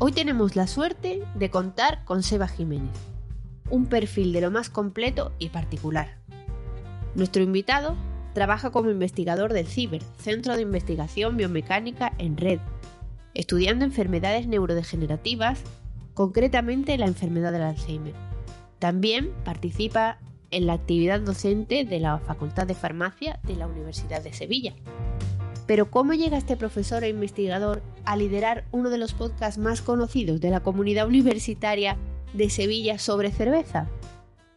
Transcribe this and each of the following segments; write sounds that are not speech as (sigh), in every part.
Hoy tenemos la suerte de contar con Seba Jiménez, un perfil de lo más completo y particular. Nuestro invitado trabaja como investigador del CIBER, Centro de Investigación Biomecánica en Red, estudiando enfermedades neurodegenerativas, concretamente la enfermedad del Alzheimer. También participa en la actividad docente de la Facultad de Farmacia de la Universidad de Sevilla. Pero ¿cómo llega este profesor e investigador a liderar uno de los podcasts más conocidos de la comunidad universitaria de Sevilla sobre cerveza?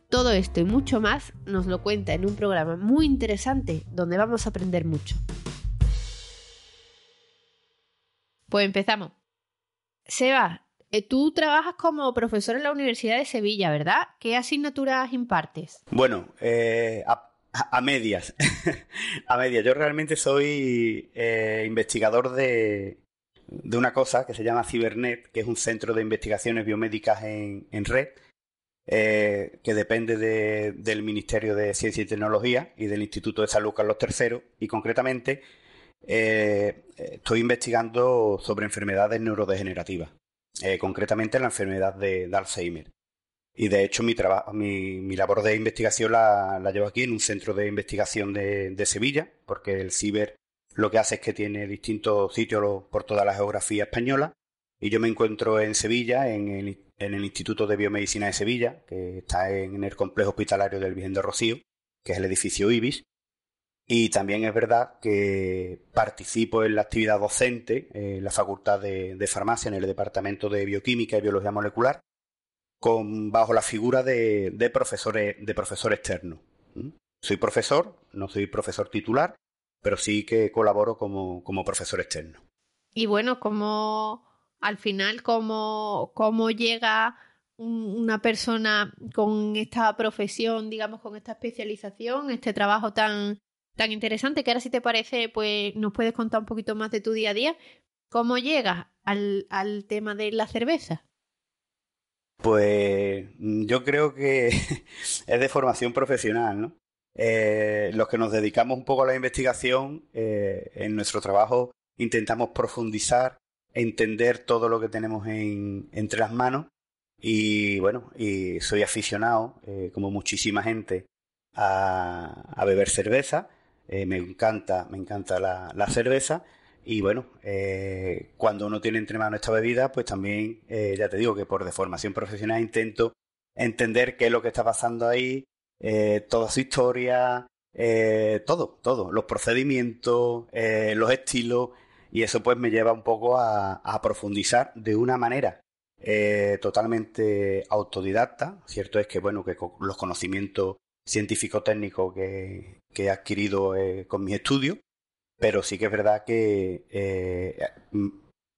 Todo esto y mucho más nos lo cuenta en un programa muy interesante donde vamos a aprender mucho. Pues empezamos. Seba, eh, tú trabajas como profesor en la Universidad de Sevilla, ¿verdad? ¿Qué asignaturas impartes? Bueno, eh, medias. (laughs) a medias. Yo realmente soy eh, investigador de, de, una cosa que se llama Cibernet, que es un centro de investigaciones biomédicas en, red, eh, que depende del Ministerio de Ciencia y Tecnología y del Instituto de Salud Carlos III. Y concretamente eh, estoy investigando sobre enfermedades neurodegenerativas, concretamente la enfermedad de Alzheimer. Y de hecho mi, mi, labor de investigación la, llevo aquí en un centro de investigación de, Sevilla, porque el CIBER lo que hace es que tiene distintos sitios por toda la geografía española. Y yo me encuentro en Sevilla, en el, en el Instituto de Biomedicina de Sevilla, que está en el complejo hospitalario del Virgen de Rocío, que es el edificio IBIS. Y también es verdad que participo en la actividad docente en la Facultad de, de Farmacia, en el Departamento de Bioquímica y Biología Molecular, con, bajo la figura de, de, profesores, de profesor externo. Soy profesor, no soy profesor titular, pero sí que colaboro como, como profesor externo. Y bueno, como al final, cómo, cómo llega una persona con esta profesión, digamos, con esta especialización, este trabajo tan, tan interesante, que ahora si te parece, pues nos puedes contar un poquito más de tu día a día. ¿Cómo llegas al, al tema de la cerveza? Pues yo creo que (laughs) es de formación profesional, ¿no? Eh, los que nos dedicamos un poco a la investigación, eh, en nuestro trabajo intentamos profundizar, entender todo lo que tenemos entre las manos y bueno, y soy aficionado, eh, como muchísima gente, a, beber cerveza. me encanta, me encanta la cerveza y bueno, eh, cuando uno tiene entre manos esta bebida, pues también, eh, ya te digo que por deformación profesional intento entender qué es lo que está pasando ahí, eh, toda su historia, todo, todo, los procedimientos, los estilos, y eso pues me lleva un poco a, profundizar de una manera totalmente autodidacta. Cierto es que, bueno, que los conocimientos científico-técnicos que, que, he adquirido con mis estudios, pero sí que es verdad que eh,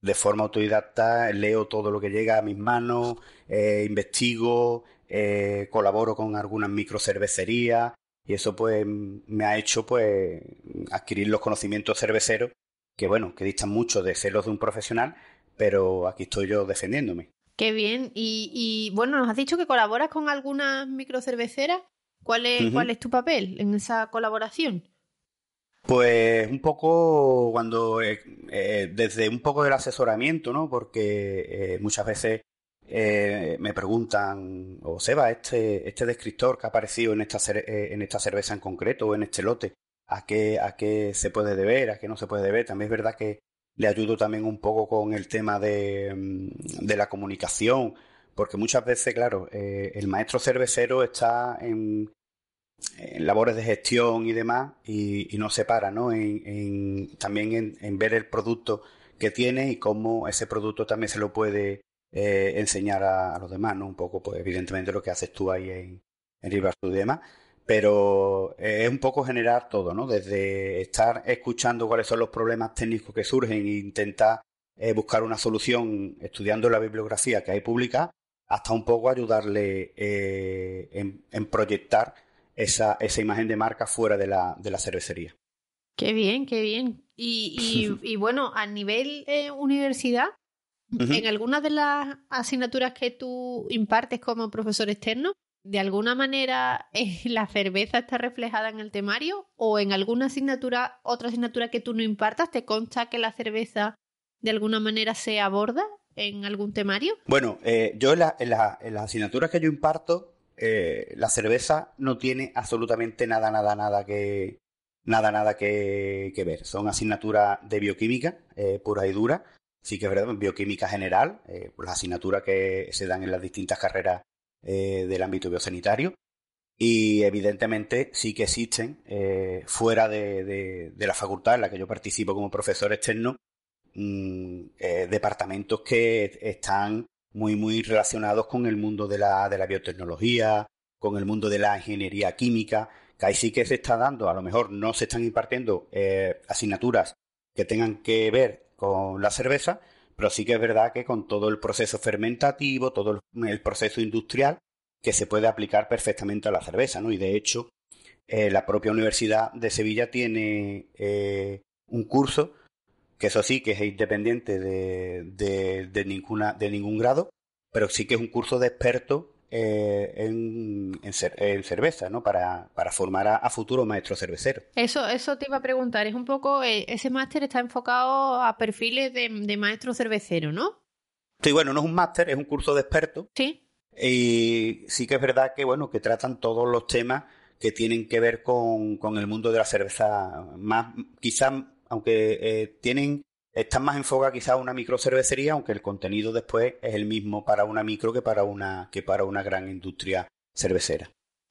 de forma autodidacta leo todo lo que llega a mis manos, eh, investigo, eh, colaboro con algunas microcervecerías y eso pues me ha hecho pues adquirir los conocimientos cerveceros que bueno, que distan mucho de ser los de un profesional, pero aquí estoy yo defendiéndome. Qué bien. Y, y bueno, nos has dicho que colaboras con algunas microcerveceras. ¿Cuál es, ¿Cuál es tu papel en esa colaboración? Pues un poco cuando eh, eh, desde un poco del asesoramiento, ¿no? Porque eh, muchas veces me preguntan, o Seba, este, este descriptor que ha aparecido en esta, en esta cerveza en concreto o en este lote, ¿a qué, ¿a qué se puede deber? ¿A qué no se puede deber? También es verdad que le ayudo también un poco con el tema de, mm, de la comunicación, porque muchas veces, claro, el maestro cervecero está en, en labores de gestión y demás y, no se para, ¿no? En, también en, ver el producto que tiene y cómo ese producto también se lo puede eh, enseñar a, los demás, ¿no? Un poco, pues evidentemente lo que haces tú ahí en, en y demás, pero es un poco generar todo, ¿no? Desde estar escuchando cuáles son los problemas técnicos que surgen e intentar eh, buscar una solución estudiando la bibliografía que hay pública, hasta un poco ayudarle eh, en proyectar esa, esa imagen de marca fuera de la, de la cervecería. Qué bien, qué bien. Y, y, (laughs) bueno, a nivel eh, universidad, en algunas de las asignaturas que tú impartes como profesor externo, ¿de alguna manera eh, (laughs) la cerveza está reflejada en el temario? ¿O en alguna asignatura, otra asignatura que tú no impartas, te consta que la cerveza de alguna manera se aborda en algún temario? Bueno, eh, yo en, las asignaturas que yo imparto, eh, la cerveza no tiene absolutamente nada, nada, nada que nada, nada que, ver. Son asignaturas de bioquímica eh, pura y dura. Sí que es verdad, bioquímica general, las asignaturas que se dan en las distintas carreras del ámbito biosanitario. Y evidentemente sí que existen fuera de, la facultad en la que yo participo como profesor externo Mm, eh, departamentos que están muy, muy relacionados con el mundo de la, de la biotecnología, con el mundo de la ingeniería química, que ahí sí que se está dando, a lo mejor no se están impartiendo eh, asignaturas que tengan que ver con la cerveza, pero sí que es verdad que con todo el proceso fermentativo, todo el, proceso industrial, que se puede aplicar perfectamente a la cerveza, ¿no? Y de hecho, eh, la propia Universidad de Sevilla tiene un curso que eso sí que es independiente de, ninguna, de ningún grado, pero sí que es un curso de experto eh, en, cerveza, ¿no? Para, formar a, futuros maestros cerveceros. Eso, eso te iba a preguntar, es un poco, eh, ese máster está enfocado a perfiles de, de maestro cervecero, ¿no? Sí, bueno, no es un máster, es un curso de experto. Sí. Y sí que es verdad que, bueno, que tratan todos los temas que tienen que ver con, con el mundo de la cerveza, más, quizás aunque eh, tienen están más enfocadas quizás a una microcervecería, aunque el contenido después es el mismo para una micro que para una, que para una gran industria cervecera.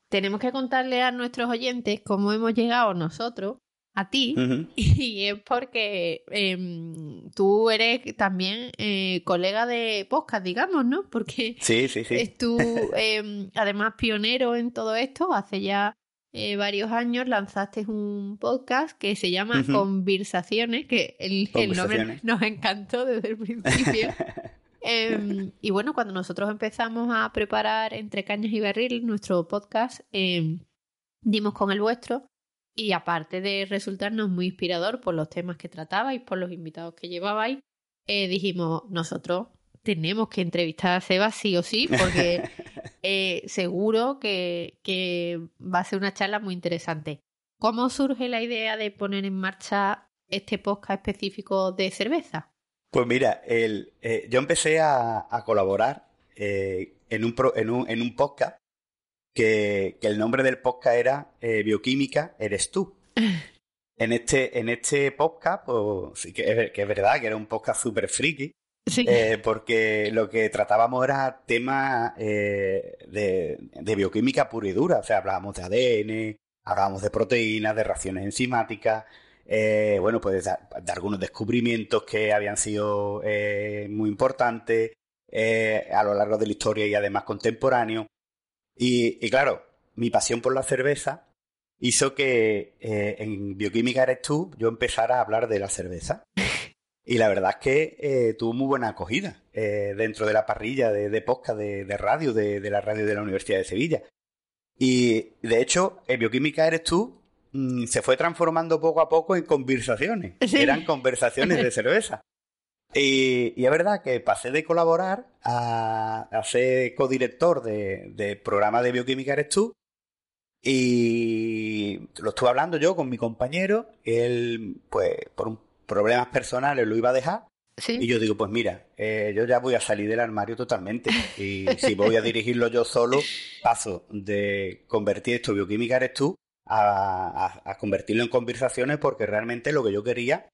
Tenemos que contarle a nuestros oyentes cómo hemos llegado nosotros a ti (laughs) y es porque em, tú eres también eh, colega de podcast, digamos, ¿no? Porque sí, sí, sí. es tú (laughs) em, además pionero en todo esto, hace ya eh, varios años lanzaste un podcast que se llama Conversaciones, que el, nombre nos encantó desde el principio. (laughs) Em, y bueno, cuando nosotros empezamos a preparar Entre Cañas y Barril, nuestro podcast, em, dimos con el vuestro. Y aparte de resultarnos muy inspirador por los temas que tratabais, por los invitados que llevabais, eh, dijimos, nosotros tenemos que entrevistar a Seba sí o sí, porque (laughs) eh, seguro que, va a ser una charla muy interesante. ¿Cómo surge la idea de poner en marcha este podcast específico de cerveza? Pues mira, el, eh, yo empecé a, colaborar eh, en, un en, un, podcast que, el nombre del podcast era Bioquímica eres tú. (laughs) en este, en este podcast, pues sí que es, que es verdad que era un podcast súper friki, eh, porque lo que tratábamos era temas eh, de, bioquímica pura y dura. O sea, hablábamos de ADN, hablábamos de proteínas, de reacciones enzimáticas, eh, bueno, pues de, algunos descubrimientos que habían sido muy importantes a lo largo de la historia y además contemporáneos. Y, y claro, mi pasión por la cerveza hizo que en Bioquímica eres tú yo empezara a hablar de la cerveza. (laughs) Y la verdad es que eh, tuvo muy buena acogida eh, dentro de la parrilla de, de podcast de, radio, de, la radio de la Universidad de Sevilla. Y de hecho, en Bioquímica Eres tú mm, se fue transformando poco a poco en conversaciones. Eran conversaciones de (laughs) cerveza. Y, y, es verdad que pasé de colaborar a, a ser codirector de, de programa de Bioquímica Eres tú. Y lo estuve hablando yo con mi compañero. Él, pues, por un problemas personales lo iba a dejar. Y yo digo, pues mira, eh, yo ya voy a salir del armario totalmente. Y si voy a dirigirlo yo solo, paso de convertir esto bioquímica eres tú a, convertirlo en conversaciones porque realmente lo que yo quería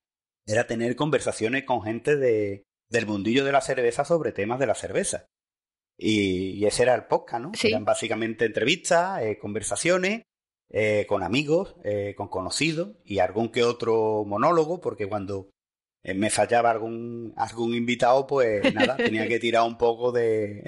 era tener conversaciones con gente de, del mundillo de la cerveza sobre temas de la cerveza. Y, ese era el podcast, ¿no? Eran básicamente entrevistas, eh, conversaciones eh, con amigos, eh, con conocidos y algún que otro monólogo, porque cuando eh, me fallaba algún, algún invitado, pues (laughs) nada, tenía que tirar un poco de,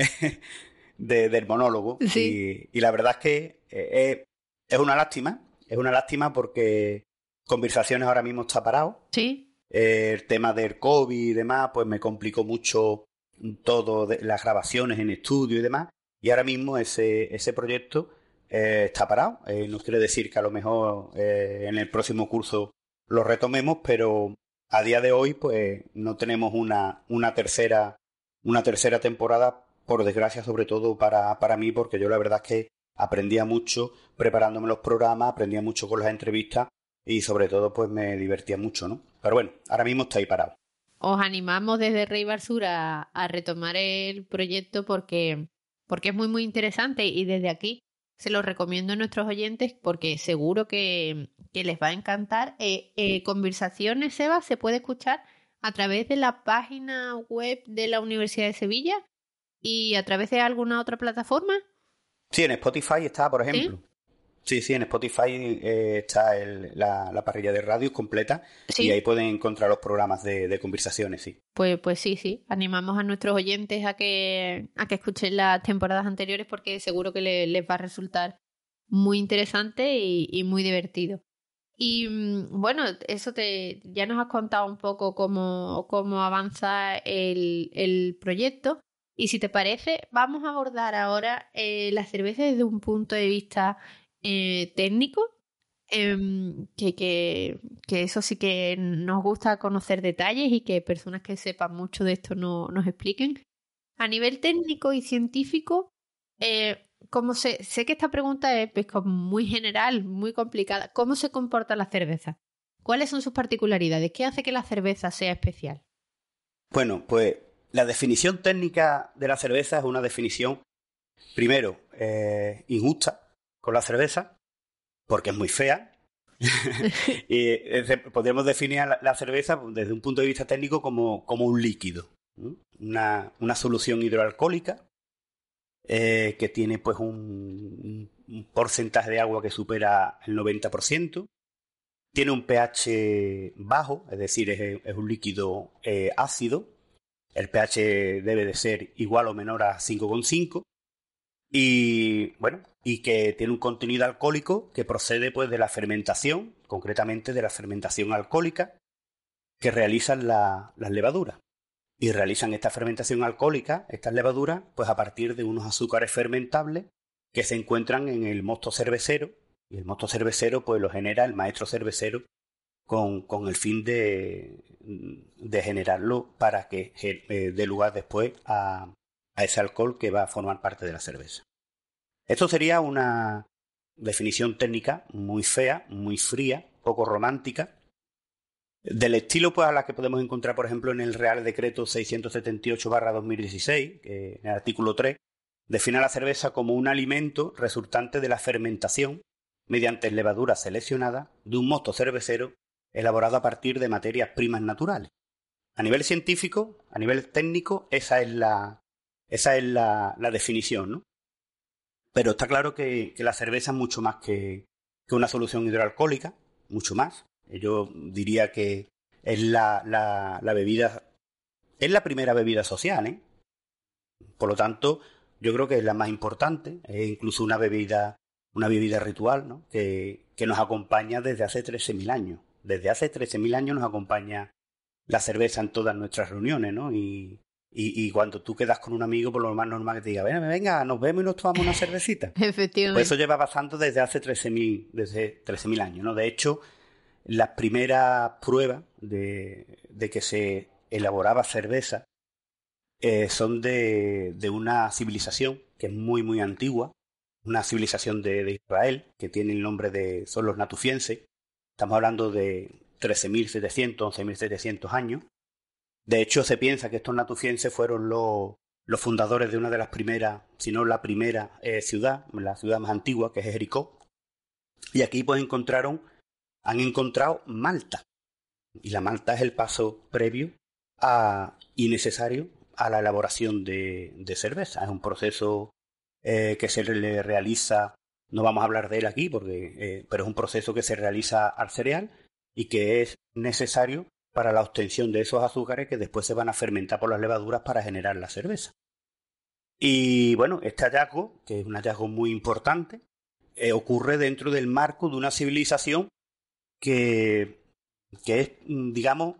(laughs) del monólogo. Y, la verdad es que es una lástima, es una lástima porque conversaciones ahora mismo está parado. Sí. el tema del COVID y demás, pues me complicó mucho todo de, las grabaciones en estudio y demás. Y ahora mismo ese, ese proyecto eh, está parado. Eh, no quiere decir que a lo mejor eh, en el próximo curso lo retomemos, pero a día de hoy pues no tenemos una, una tercera una tercera temporada, por desgracia sobre todo para, para mí, porque yo la verdad es que aprendía mucho preparándome los programas, aprendía mucho con las entrevistas y sobre todo pues me divertía mucho, ¿no? Pero bueno, ahora mismo está ahí parado. os animamos desde Rey Barsur a, a, retomar el proyecto porque, porque es muy, muy interesante y desde aquí se lo recomiendo a nuestros oyentes porque seguro que, les va a encantar. Eh, eh, conversaciones, Seba, se puede escuchar a través de la página web de la Universidad de Sevilla y a través de alguna otra plataforma. Sí, en Spotify está, por ejemplo. Sí, sí, en Spotify eh, está la, parrilla de radio completa y ahí pueden encontrar los programas de, conversaciones, sí. Pues, pues sí, sí. Animamos a nuestros oyentes a que, a que escuchen las temporadas anteriores porque seguro que les va a resultar muy interesante y, muy divertido. Y mm, bueno, eso te ya nos has contado un poco cómo, cómo avanza el, el proyecto. Y si te parece, vamos a abordar ahora eh, la cerveza desde un punto de vista eh, técnico, em, que, que, que, eso sí que nos gusta conocer detalles y que personas que sepan mucho de esto no, nos expliquen. A nivel técnico y científico, eh, como sé que esta pregunta es pues, muy general, muy complicada. ¿Cómo se comporta la cerveza? ¿Cuáles son sus particularidades? ¿Qué hace que la cerveza sea especial? Bueno, pues la definición técnica de la cerveza es una definición, primero, eh, injusta, con la cerveza, porque es muy fea. (laughs) y podríamos definir la, cerveza desde un punto de vista técnico como, como un líquido, una, una, solución hidroalcohólica eh, que tiene pues un, porcentaje de agua que supera el 90%, tiene un pH bajo, es decir, es, un líquido eh, ácido, el pH debe de ser igual o menor a 5,5 y bueno, y que tiene un contenido alcohólico que procede pues de la fermentación, concretamente de la fermentación alcohólica que realizan las levaduras. Y realizan esta fermentación alcohólica, estas levaduras, pues a partir de unos azúcares fermentables que se encuentran en el mosto cervecero, y el mosto cervecero pues lo genera el maestro cervecero con, con el fin de, de generarlo para que eh, dé lugar después a, a ese alcohol que va a formar parte de la cerveza. Esto sería una definición técnica muy fea, muy fría, poco romántica, del estilo pues, a la que podemos encontrar, por ejemplo, en el Real Decreto 678-2016, que en el artículo 3 define la cerveza como un alimento resultante de la fermentación mediante levadura seleccionada de un mosto cervecero elaborado a partir de materias primas naturales. A nivel científico, a nivel técnico, esa es la, esa es la, definición, ¿no? Pero está claro que, la cerveza es mucho más que, una solución hidroalcohólica, mucho más. Yo diría que es la, la, bebida, es la primera bebida social, ¿eh? Por lo tanto, yo creo que es la más importante, es incluso una bebida, una bebida ritual, ¿no? Que, que nos acompaña desde hace 13.000 años. Desde hace 13.000 años nos acompaña la cerveza en todas nuestras reuniones, ¿no? Y, y, cuando tú quedas con un amigo, por lo más normal que te diga, venga, venga, nos vemos y nos tomamos una cervecita. (laughs) Efectivamente. Pues eso lleva pasando desde hace 13.000 desde 13.000 años, ¿no? De hecho, las primeras pruebas de, de que se elaboraba cerveza eh, son de, de, una civilización que es muy, muy antigua, una civilización de, de Israel, que tiene el nombre de, son los natufienses. Estamos hablando de 13.700, 11.700 años. De hecho, se piensa que estos natufienses fueron los, los fundadores de una de las primeras, si no la primera eh, ciudad, la ciudad más antigua, que es Jericó. Y aquí pues encontraron, han encontrado Malta. Y la Malta es el paso previo a, y necesario a la elaboración de, de cerveza. Es un proceso eh, que se le realiza, no vamos a hablar de él aquí, porque, eh, pero es un proceso que se realiza al cereal y que es necesario para la obtención de esos azúcares que después se van a fermentar por las levaduras para generar la cerveza. Y bueno, este hallazgo, que es un hallazgo muy importante, eh, ocurre dentro del marco de una civilización que, que es, mm, digamos,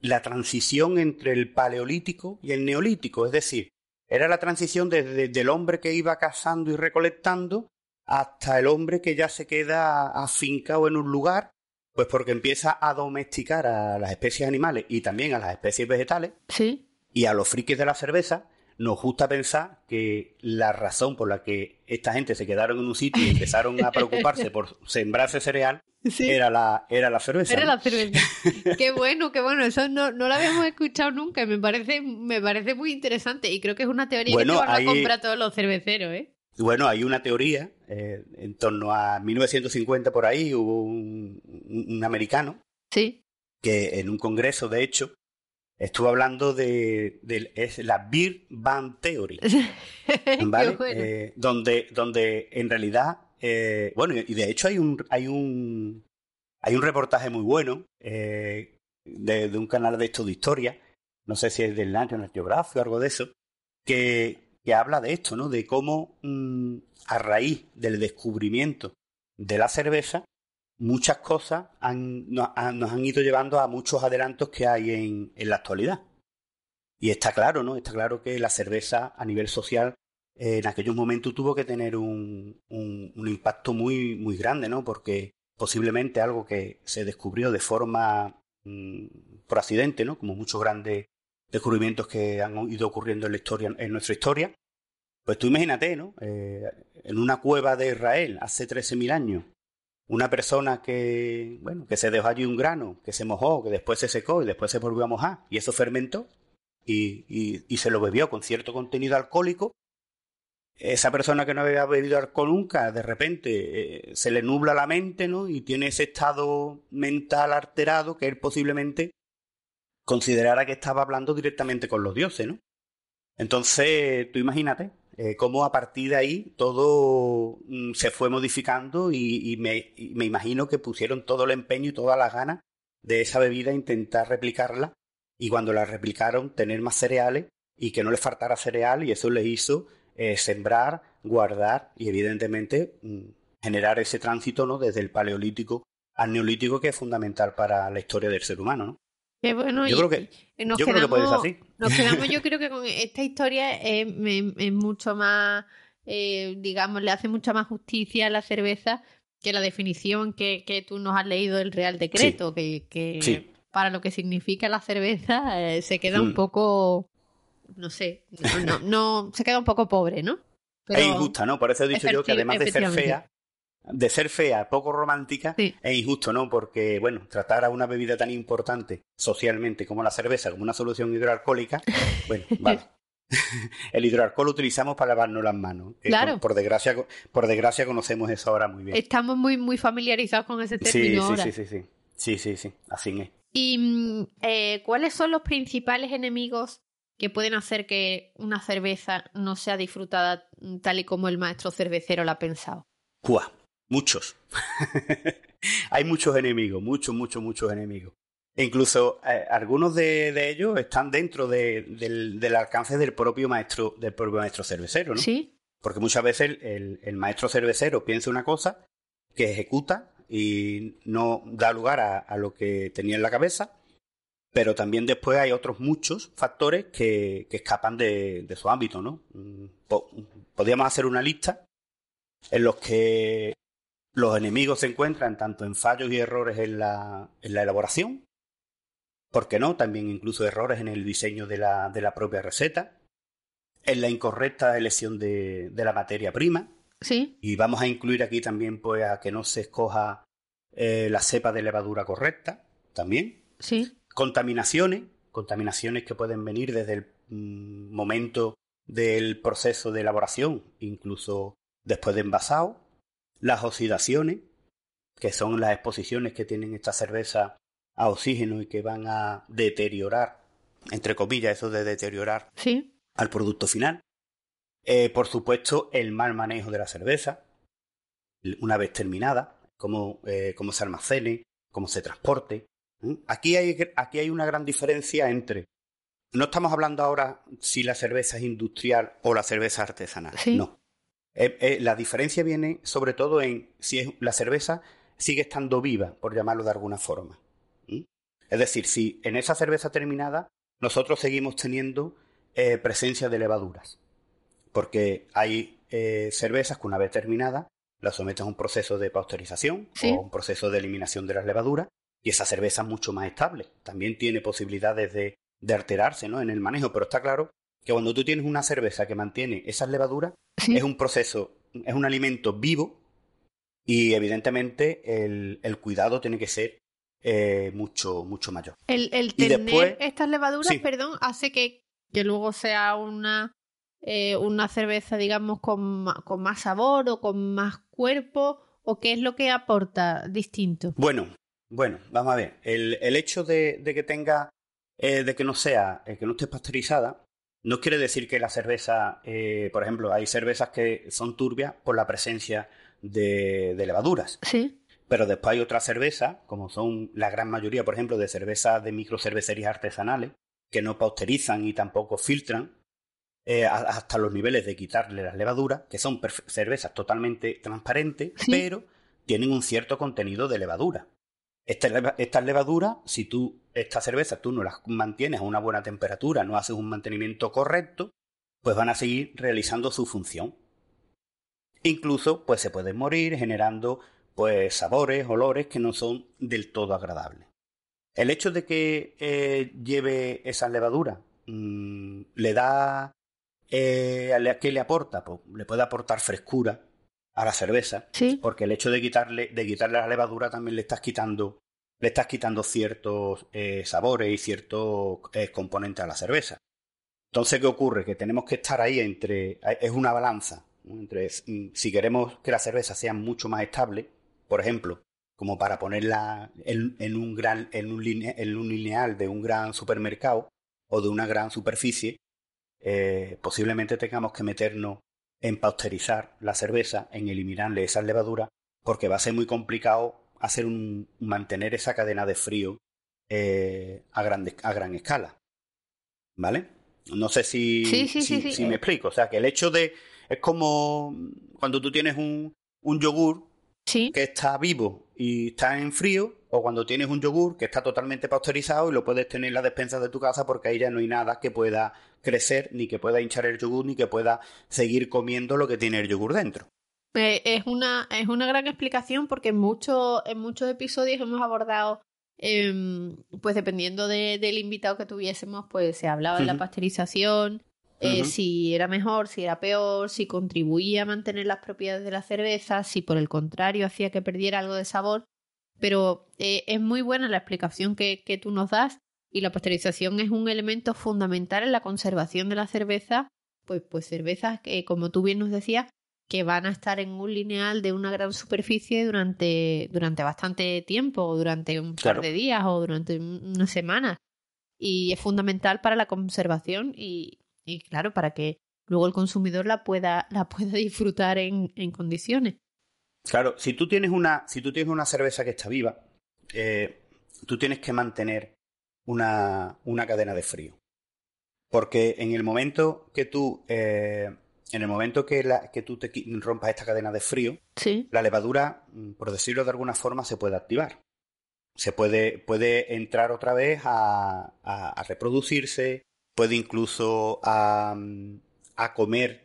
la transición entre el paleolítico y el neolítico, es decir, era la transición desde el hombre que iba cazando y recolectando hasta el hombre que ya se queda afincado en un lugar pues porque empieza a domesticar a las especies animales y también a las especies vegetales. Sí. Y a los frikis de la cerveza nos gusta pensar que la razón por la que esta gente se quedaron en un sitio y empezaron a preocuparse por sembrarse cereal era, la, era la cerveza. Era la cerveza. (laughs) qué bueno, qué bueno. Eso no, no lo habíamos escuchado nunca. Me parece, me parece muy interesante y creo que es una teoría que te van a comprar todos los cerveceros. ¿eh? Bueno, hay una teoría. Eh, en torno a 1950 por ahí hubo un, un americano sí. que en un congreso, de hecho, Estuve hablando de, es la Beer Band Theory, (laughs) ¿vale? Eh, donde, donde en realidad, eh, bueno, y de hecho hay un, hay un, hay un reportaje muy bueno eh, de, un canal de esto de historia, no sé si es del National Geographic o algo de eso, que, que habla de esto, ¿no? De cómo mm, a raíz del descubrimiento de la cerveza, muchas cosas nos, han ido llevando a muchos adelantos que hay en, la actualidad. Y está claro, ¿no? Está claro que la cerveza a nivel social en aquellos momentos tuvo que tener un, impacto muy, muy grande, ¿no? Porque posiblemente algo que se descubrió de forma mm, por accidente, ¿no? Como muchos grandes descubrimientos que han ido ocurriendo en la historia, en nuestra historia. Pues tú imagínate, ¿no? Eh, en una cueva de Israel hace 13.000 años, una persona que, bueno, que se dejó allí un grano, que se mojó, que después se secó y después se volvió a mojar, y eso fermentó y, y, se lo bebió con cierto contenido alcohólico, esa persona que no había bebido alcohol nunca, de repente eh, se le nubla la mente, ¿no? Y tiene ese estado mental alterado que él posiblemente considerara que estaba hablando directamente con los dioses, ¿no? Entonces, tú imagínate, eh, cómo a partir de ahí todo mm, se fue modificando y, me, imagino que pusieron todo el empeño y todas las ganas de esa bebida intentar replicarla y cuando la replicaron tener más cereales y que no les faltara cereal y eso les hizo eh, sembrar, guardar y evidentemente mm, generar ese tránsito ¿no? desde el paleolítico al neolítico que es fundamental para la historia del ser humano. ¿no? Yo creo que, yo creo que puede ser así. Nos quedamos, yo creo que con esta historia es, mucho más, eh, digamos, le hace mucha más justicia a la cerveza que la definición que, que tú nos has leído del Real Decreto, que, que para lo que significa la cerveza eh, se queda un mm. poco, no sé, no, no, se queda un poco pobre, ¿no? es injusta, ¿no? Por eso he dicho yo que además de ser fea, de ser fea, poco romántica, es injusto, ¿no? Porque, bueno, tratar a una bebida tan importante socialmente como la cerveza como una solución hidroalcohólica, (laughs) bueno, vale. (laughs) El hidroalcohol lo utilizamos para lavarnos las manos. Claro. Por, desgracia, por desgracia conocemos eso ahora muy bien. Estamos muy, muy familiarizados con ese término. Sí, sí, sí, sí, sí. Sí, sí, Así es. ¿Y mm, eh, cuáles son los principales enemigos que pueden hacer que una cerveza no sea disfrutada tal y como el maestro cervecero la ha pensado? ¡Cuá! Muchos. (laughs) Hay muchos enemigos, muchos, muchos, muchos enemigos. E incluso eh, algunos de, ellos están dentro del, alcance del propio maestro, del propio maestro cervecero, ¿no? Sí. Porque muchas veces el, maestro cervecero piensa una cosa que ejecuta y no da lugar a, lo que tenía en la cabeza, pero también después hay otros muchos factores que, escapan de, de, su ámbito, ¿no? Mm, podríamos hacer una lista en los que los enemigos se encuentran tanto en fallos y errores en la, en la elaboración, ¿por qué no? También incluso errores en el diseño de la, de la propia receta, en la incorrecta elección de, de, la materia prima. Sí. Y vamos a incluir aquí también pues a que no se escoja eh, la cepa de levadura correcta, también. Sí. Contaminaciones, contaminaciones que pueden venir desde el mm, momento del proceso de elaboración, incluso después de envasado las oxidaciones, que son las exposiciones que tienen esta cerveza a oxígeno y que van a deteriorar, entre comillas, eso de deteriorar ¿Sí? al producto final. Eh, por supuesto, el mal manejo de la cerveza, una vez terminada, cómo, eh, cómo se almacene, cómo se transporte. Aquí hay, aquí hay una gran diferencia entre. No estamos hablando ahora si la cerveza es industrial o la cerveza artesanal. No. Eh, eh, la diferencia viene sobre todo en si es, la cerveza sigue estando viva, por llamarlo de alguna forma. Es decir, si en esa cerveza terminada nosotros seguimos teniendo eh, presencia de levaduras, porque hay cervezas que una vez terminada la someten a un proceso de pasteurización o un proceso de eliminación de las levaduras y esa cerveza es mucho más estable. También tiene posibilidades de, de alterarse ¿no? en el manejo, pero está claro que cuando tú tienes una cerveza que mantiene esas levaduras, es un proceso, es un alimento vivo y evidentemente el, cuidado tiene que ser eh, mucho, mucho mayor. El, tener estas levaduras, perdón, hace que, que luego sea una, eh, una cerveza, digamos, con, con más sabor o con más cuerpo, o qué es lo que aporta distinto. Bueno, bueno, vamos a ver. El, el hecho de, de, que tenga, eh, de que no sea, que no esté pasteurizada, no quiere decir que la cerveza, eh, por ejemplo, hay cervezas que son turbias por la presencia de, levaduras. Sí. Pero después hay otras cervezas, como son la gran mayoría, por ejemplo, de cervezas de microcervecerías artesanales, que no pausterizan y tampoco filtran eh, hasta los niveles de quitarle las levaduras, que son cervezas totalmente transparentes, pero tienen un cierto contenido de levadura. Estas levaduras, si tú, estas cervezas, tú no las mantienes a una buena temperatura, no haces un mantenimiento correcto, pues van a seguir realizando su función. Incluso, pues se pueden morir generando, pues, sabores, olores que no son del todo agradables. El hecho de que eh, lleve esas levaduras mm, le da, eh, ¿qué le aporta? Pues le puede aportar frescura, a la cerveza, porque el hecho de quitarle, de quitarle la levadura también le estás quitando, le estás quitando ciertos eh, sabores y ciertos eh, componentes a la cerveza. Entonces, ¿qué ocurre? Que tenemos que estar ahí entre, es una balanza, entre si queremos que la cerveza sea mucho más estable, por ejemplo, como para ponerla en, un gran, en un, en un lineal de un gran supermercado o de una gran superficie, eh, posiblemente tengamos que meternos en pausterizar la cerveza, en eliminarle esas levaduras, porque va a ser muy complicado hacer un, mantener esa cadena de frío eh, a, a gran escala. ¿Vale? No sé si, si, me explico. O sea, que el hecho de... Es como cuando tú tienes un, un yogur que está vivo y está en frío, o cuando tienes un yogur que está totalmente pasteurizado y lo puedes tener en la despensa de tu casa porque ahí ya no hay nada que pueda crecer, ni que pueda hinchar el yogur, ni que pueda seguir comiendo lo que tiene el yogur dentro. Eh, es, una, es una gran explicación porque en, muchos en muchos episodios hemos abordado, em, pues dependiendo del invitado que tuviésemos, pues se hablaba de la pasteurización, eh, si era mejor, si era peor, si contribuía a mantener las propiedades de la cerveza, si por el contrario hacía que perdiera algo de sabor. Pero eh, es muy buena la explicación que, que tú nos das y la pasteurización es un elemento fundamental en la conservación de la cerveza, pues, pues cervezas que, como tú bien nos decías, que van a estar en un lineal de una gran superficie durante, durante bastante tiempo, durante un par de días o durante unas semanas. Y es fundamental para la conservación y, y claro, para que luego el consumidor la pueda, la pueda disfrutar en, en condiciones. Claro, si tú tienes una, si tú tienes una cerveza que está viva, eh, tú tienes que mantener una, una cadena de frío. Porque en el momento que tú, eh, en el momento que, la, que tú te rompas esta cadena de frío, la levadura, mm, por decirlo de alguna forma, se puede activar. Se puede, puede entrar otra vez a, a, reproducirse, puede incluso a, a comer,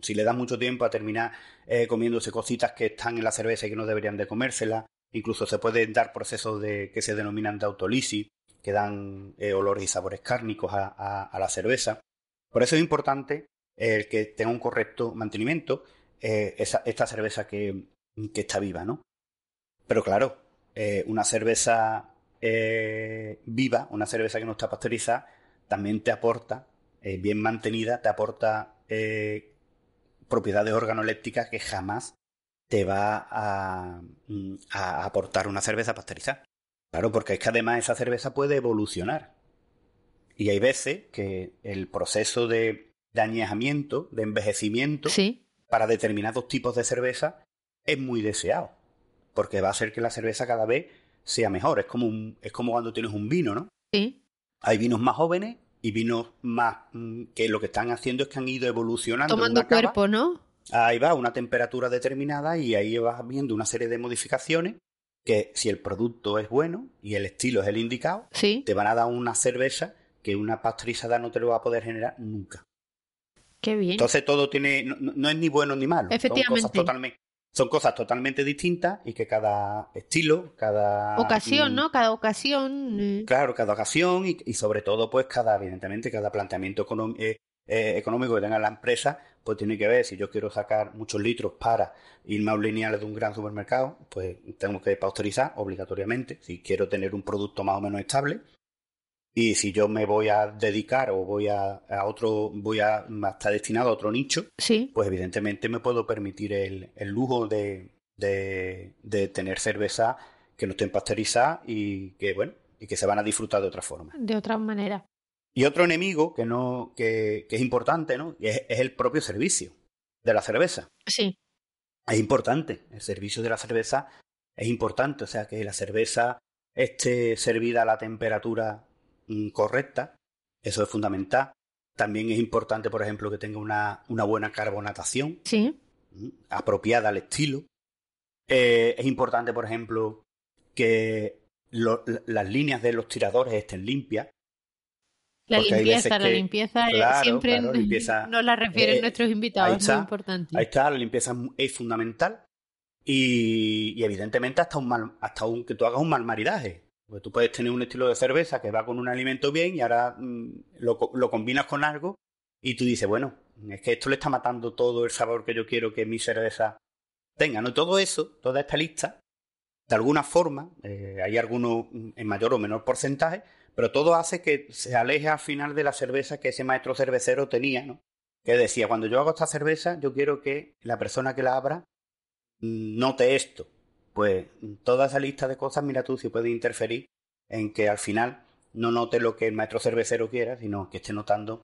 si le das mucho tiempo, a terminar eh, comiéndose cositas que están en la cerveza y que no deberían de comérsela. Incluso se pueden dar procesos de, que se denominan de autolisis, que dan eh, olores y sabores cárnicos a, la cerveza. Por eso es importante el que tenga un correcto mantenimiento eh, esta cerveza que, está viva, ¿no? Pero claro, eh, una cerveza viva, una cerveza que no está pasteurizada, también te aporta, bien mantenida, te aporta propiedades organolépticas que jamás te va a, a aportar una cerveza pasteurizada. Claro, porque es que además esa cerveza puede evolucionar. Y hay veces que el proceso de, añejamiento, de envejecimiento, para determinados tipos de cerveza es muy deseado. Porque va a hacer que la cerveza cada vez sea mejor. Es como, un, es como cuando tienes un vino, ¿no? Sí. Hay vinos más jóvenes y vinos más mm, que lo que están haciendo es que han ido evolucionando. Tomando cuerpo, ¿no? Ahí va, una temperatura determinada y ahí vas viendo una serie de modificaciones que si el producto es bueno y el estilo es el indicado, te van a dar una cerveza que una pasteurizada no te lo va a poder generar nunca. Qué bien. Entonces todo tiene, no, es ni bueno ni malo. Efectivamente. Son cosas totalmente, son cosas totalmente distintas y que cada estilo, cada... Ocasión, ¿no? Cada ocasión... Eh. Claro, cada ocasión y, sobre todo, pues cada, evidentemente, cada planteamiento eh, eh, económico que tenga la empresa, pues tiene que ver si yo quiero sacar muchos litros para irme a un lineal de un gran supermercado, pues tengo que pasteurizar obligatoriamente, si quiero tener un producto más o menos estable. Y si yo me voy a dedicar o voy a, otro, voy a, estar destinado a otro nicho, pues evidentemente me puedo permitir el, lujo de, de, tener cerveza que no estén pasteurizadas y que, bueno, y que se van a disfrutar de otra forma. De otra manera. Y otro enemigo que no, que, es importante, ¿no? Es, es el propio servicio de la cerveza. Sí. Es importante. El servicio de la cerveza es importante. O sea, que la cerveza esté servida a la temperatura correcta, eso es fundamental. También es importante, por ejemplo, que tenga una, una buena carbonatación sí. Mm, apropiada al estilo. Eh, es importante, por ejemplo, que las líneas de los tiradores estén limpias. La limpieza, la limpieza siempre (laughs) nos la refieren eh, nuestros invitados, es muy importante. Ahí está, la limpieza es fundamental. Y, y, evidentemente hasta un mal, hasta un, que tú hagas un mal maridaje. Porque tú puedes tener un estilo de cerveza que va con un alimento bien y ahora mm, lo, combinas con algo y tú dices, bueno, es que esto le está matando todo el sabor que yo quiero que mi cerveza tenga. ¿no? Todo eso, toda esta lista, de alguna forma, eh, hay algunos en mayor o menor porcentaje, pero todo hace que se aleje al final de la cerveza que ese maestro cervecero tenía, ¿no? Que decía, cuando yo hago esta cerveza, yo quiero que la persona que la abra mm, note esto pues toda esa lista de cosas, mira tú si puede interferir en que al final no note lo que el maestro cervecero quiera, sino que esté notando.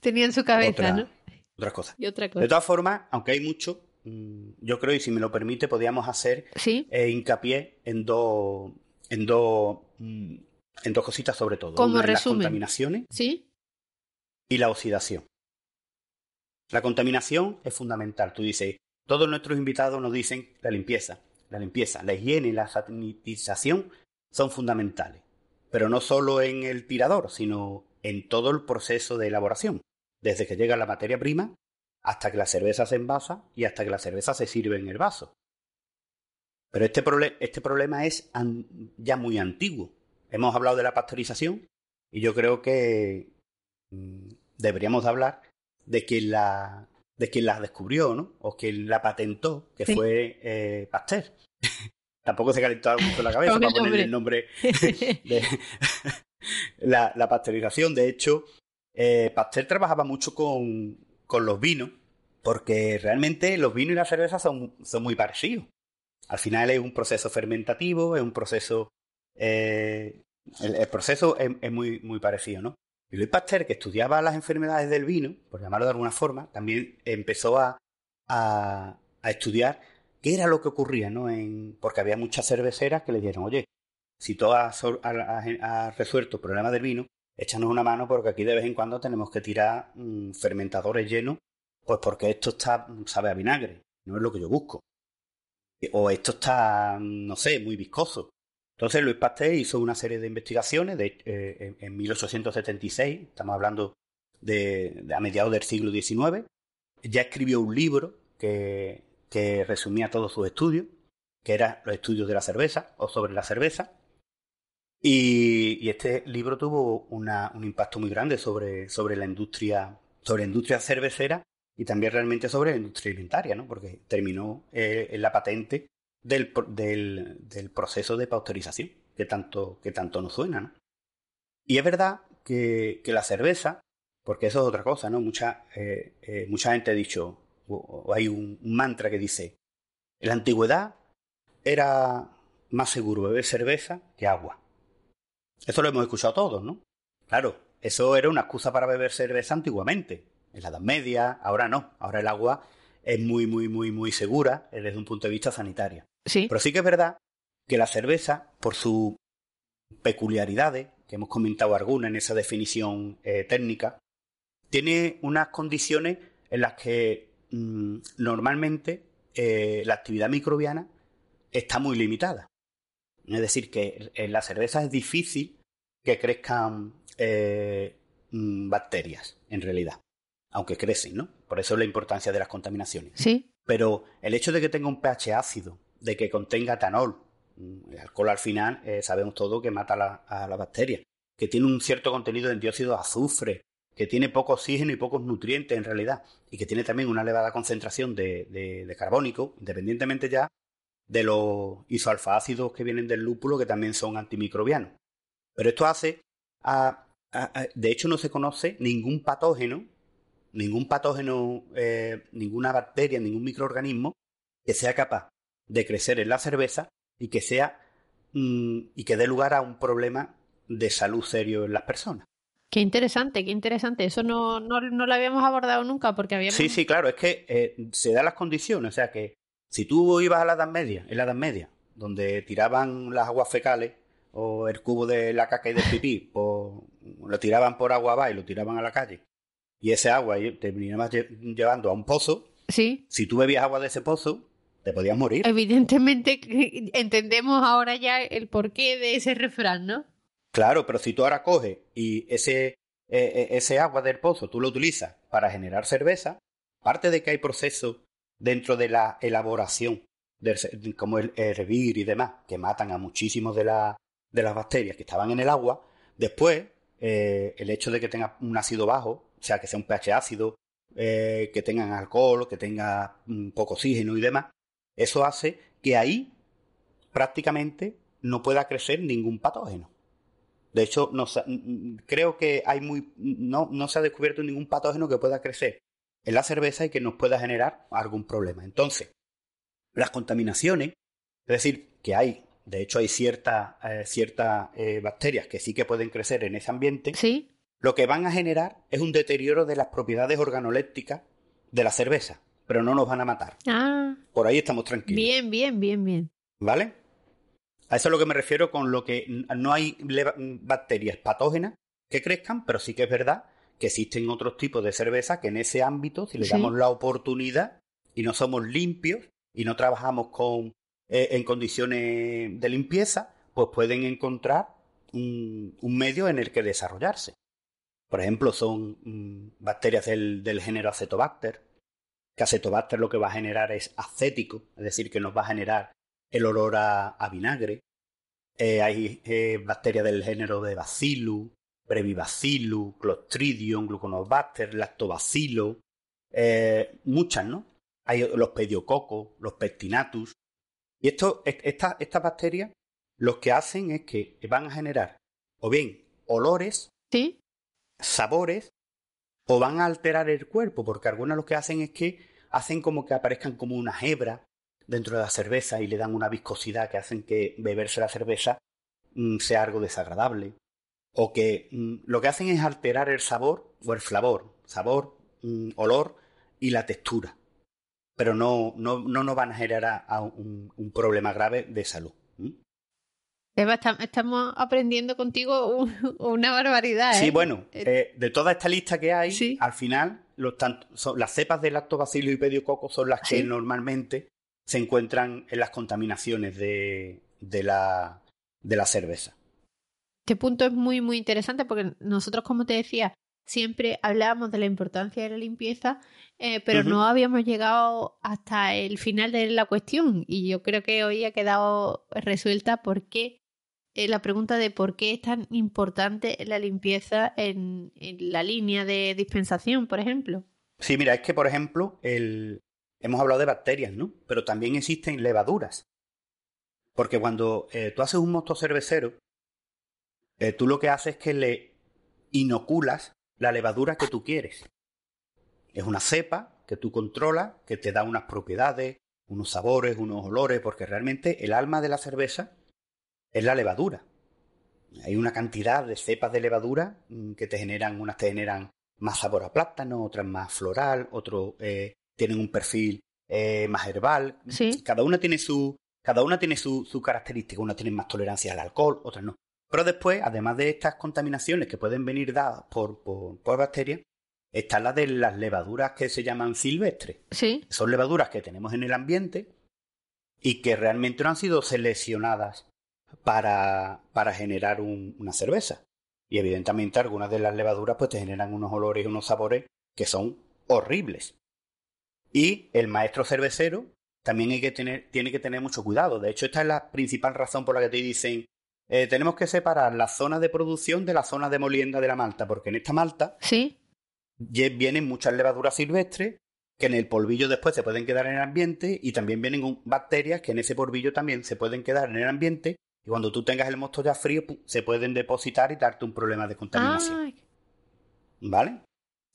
Tenía en su cabeza, ¿no? Otras cosas. Y otra cosa. De todas formas, aunque hay mucho, mm, yo creo, y si me lo permite, podríamos hacer eh, hincapié en dos, en dos, mm, en dos cositas sobre todo. Como Las contaminaciones ¿Sí? y la oxidación. La contaminación es fundamental. Tú dices, todos nuestros invitados nos dicen la limpieza la limpieza, la higiene y la sanitización son fundamentales, pero no solo en el tirador, sino en todo el proceso de elaboración, desde que llega la materia prima hasta que la cerveza se envasa y hasta que la cerveza se sirve en el vaso. Pero este, este problema es ya muy antiguo. Hemos hablado de la pasteurización y yo creo que mm, deberíamos hablar de que la de quien la descubrió, ¿no? O quien la patentó, que fue eh, Pasteur. (laughs) Tampoco se calentó mucho la cabeza para ponerle el nombre (laughs) de (laughs) la, la, pasteurización. De hecho, eh, Pasteur trabajaba mucho con, con, los vinos, porque realmente los vinos y la cerveza son, son muy parecidos. Al final es un proceso fermentativo, es un proceso... Eh, el, proceso es, es, muy, muy parecido, ¿no? Y Louis Pasteur, que estudiaba las enfermedades del vino, por llamarlo de alguna forma, también empezó a, a, estudiar qué era lo que ocurría, ¿no? Porque había muchas cerveceras que le dijeron, oye, si tú has, resuelto el problema del vino, échanos una mano porque aquí de vez en cuando tenemos que tirar mm, fermentadores llenos, pues porque esto está, sabe a vinagre, no es lo que yo busco. O esto está, no sé, muy viscoso. Entonces Luis Pasteur hizo una serie de investigaciones eh, en 1876, estamos hablando de, a mediados del siglo XIX, ya escribió un libro que, resumía todos sus estudios, que era los estudios de la cerveza o sobre la cerveza. Y, este libro tuvo un impacto muy grande sobre, sobre la industria, sobre la industria cervecera y también realmente sobre la industria alimentaria, ¿no? porque terminó eh, en la patente del, del, proceso de pasteurización, que tanto, que tanto nos suena, ¿no? Y es verdad que, que la cerveza, porque eso es otra cosa, ¿no? Mucha, eh, eh, mucha gente ha dicho, o, hay un, mantra que dice, en la antigüedad era más seguro beber cerveza que agua. Eso lo hemos escuchado todos, ¿no? Claro, eso era una excusa para beber cerveza antiguamente, en la Edad Media, ahora no, ahora el agua es muy, muy, muy, muy segura desde un punto de vista sanitario. Sí. Pero sí que es verdad que la cerveza, por sus peculiaridades, que hemos comentado algunas en esa definición eh, técnica, tiene unas condiciones en las que mm, normalmente eh, la actividad microbiana está muy limitada. Es decir, que en la cerveza es difícil que crezcan eh, mm, bacterias, en realidad, aunque crecen, ¿no? Por eso la importancia de las contaminaciones. Sí. Pero el hecho de que tenga un pH ácido, de que contenga etanol, mm, el alcohol al final eh, sabemos todo que mata a la bacteria, que tiene un cierto contenido en dióxido de azufre, que tiene poco oxígeno y pocos nutrientes en realidad, y que tiene también una elevada concentración de, carbónico, independientemente ya de los isoalfa-ácidos que vienen del lúpulo, que también son antimicrobianos. Pero esto hace, de hecho no se conoce ningún patógeno, ningún patógeno, eh, ninguna bacteria, ningún microorganismo que sea capaz de crecer en la cerveza y que sea mm, y que dé lugar a un problema de salud serio en las personas. Qué interesante, qué interesante. Eso no, no, no lo habíamos abordado nunca porque habíamos... Sí, sí, claro, es que eh, se dan las condiciones. O sea que si tú ibas a la Edad Media, en la Edad Media, donde tiraban las aguas fecales o el cubo de la caca y del pipí, o lo tiraban por agua abajo y lo tiraban a la calle, y ese agua te terminaba llevando a un pozo, sí. si tú bebías agua de ese pozo, te podías morir. Evidentemente entendemos ahora ya el porqué de ese refrán, ¿no? Claro, pero si tú ahora coges y ese, e, e, ese agua del pozo tú lo utilizas para generar cerveza, aparte de que hay procesos dentro de la elaboración, como el hervir y demás, que matan a muchísimos de, de las bacterias que estaban en el agua, después eh, el hecho de que tenga un ácido bajo, o sea, que sea un pH ácido, eh, que tengan alcohol, que tenga mm, poco oxígeno y demás, eso hace que ahí prácticamente no pueda crecer ningún patógeno. De hecho, no, creo que hay muy, no, no se ha descubierto ningún patógeno que pueda crecer en la cerveza y que nos pueda generar algún problema. Entonces, las contaminaciones, es decir, que hay, de hecho hay ciertas eh, eh, bacterias que sí que pueden crecer en ese ambiente, ¿Sí? lo que van a generar es un deterioro de las propiedades organolépticas de la cerveza, pero no nos van a matar. Ah. Por ahí estamos tranquilos. Bien, bien, bien, bien. ¿Vale? A eso es lo que me refiero con lo que no hay bacterias patógenas que crezcan, pero sí que es verdad que existen otros tipos de cerveza que en ese ámbito, si le damos la oportunidad y no somos limpios y no trabajamos con, eh, en condiciones de limpieza, pues pueden encontrar un, medio en el que desarrollarse. Por ejemplo, son mm, bacterias del, género Acetobacter, que Acetobacter lo que va a generar es acético, es decir, que nos va a generar el olor a, vinagre. Eh, hay eh, bacterias del género de Bacillus, Brevibacillus, Clostridium, Gluconobacter, Lactobacillus, eh, muchas, ¿no? Hay los pediococos, los pectinatus. Y esto, estas bacterias lo que hacen es que van a generar o bien olores, ¿Sí? sabores, o van a alterar el cuerpo, porque algunas lo que hacen es que hacen como que aparezcan como una hebra dentro de la cerveza y le dan una viscosidad que hacen que beberse la cerveza mm, sea algo desagradable. O que mm, lo que hacen es alterar el sabor o el flavor, sabor, mm, olor y la textura. Pero no, no, no nos van a generar un, problema grave de salud. Eva, estamos aprendiendo contigo una barbaridad. Sí, ¿eh? bueno, eh, eh, de toda esta lista que hay, al final los son, las cepas de lactobacillus y pediococo son las que normalmente se encuentran en las contaminaciones de, de, la, de la cerveza. Este punto es muy, muy interesante porque nosotros, como te decía, siempre hablábamos de la importancia de la limpieza, eh, pero no habíamos llegado hasta el final de la cuestión. Y yo creo que hoy ha quedado resuelta por qué eh, la pregunta de por qué es tan importante la limpieza en, en, la línea de dispensación, por ejemplo. Sí, mira, es que, por ejemplo, el, hemos hablado de bacterias, ¿no? Pero también existen levaduras. Porque cuando eh, tú haces un mosto cervecero, tú lo que haces es que le inoculas la levadura que tú quieres. Es una cepa que tú controlas, que te da unas propiedades, unos sabores, unos olores, porque realmente el alma de la cerveza es la levadura. Hay una cantidad de cepas de levadura mm, que te generan, unas te generan más sabor a plátano, otras más floral, otro eh, tienen un perfil eh, más herbal. Cada una tiene su, cada una tiene su, su característica. Unas tienen más tolerancia al alcohol, otras no. Pero después, además de estas contaminaciones que pueden venir dadas por, por, bacterias, están las de las levaduras que se llaman silvestres. Sí. Son levaduras que tenemos en el ambiente y que realmente no han sido seleccionadas para, para generar una cerveza. Y evidentemente algunas de las levaduras pues te generan unos olores y unos sabores que son horribles. Y el maestro cervecero también hay que tener, tiene que tener mucho cuidado. De hecho, esta es la principal razón por la que te dicen eh, tenemos que separar la zona de producción de la zona de molienda de la malta, porque en esta malta ¿Sí? vienen muchas levaduras silvestres que en el polvillo después se pueden quedar en el ambiente y también vienen bacterias que en ese polvillo también se pueden quedar en el ambiente y cuando tú tengas el mosto ya frío se pueden depositar y darte un problema de contaminación. ¿Vale?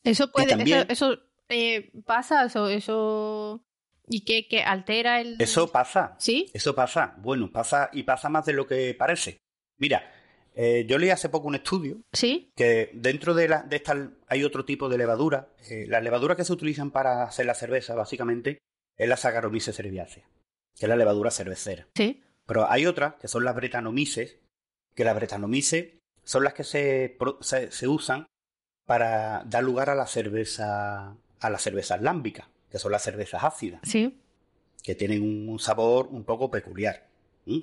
Eso puede, eso, eso eh, pasa, eso, eso ¿Y qué, qué, altera el...? Eso pasa. ¿Sí? Eso pasa. Bueno, pasa y pasa más de lo que parece. Mira, eh, yo leí hace poco un estudio ¿Sí? que dentro de, la, de esta hay otro tipo de levadura. Eh, las levaduras que se utilizan para hacer la cerveza, básicamente, es la Saccharomyces cerevisiae, que es la levadura cervecera. Sí. Pero hay otras, que son las Brettanomyces, que las Brettanomyces son las que se, se, se usan para dar lugar a la cerveza, a las cervezas lámbicas que son las cervezas ácidas. Sí. Que tienen un, sabor un poco peculiar.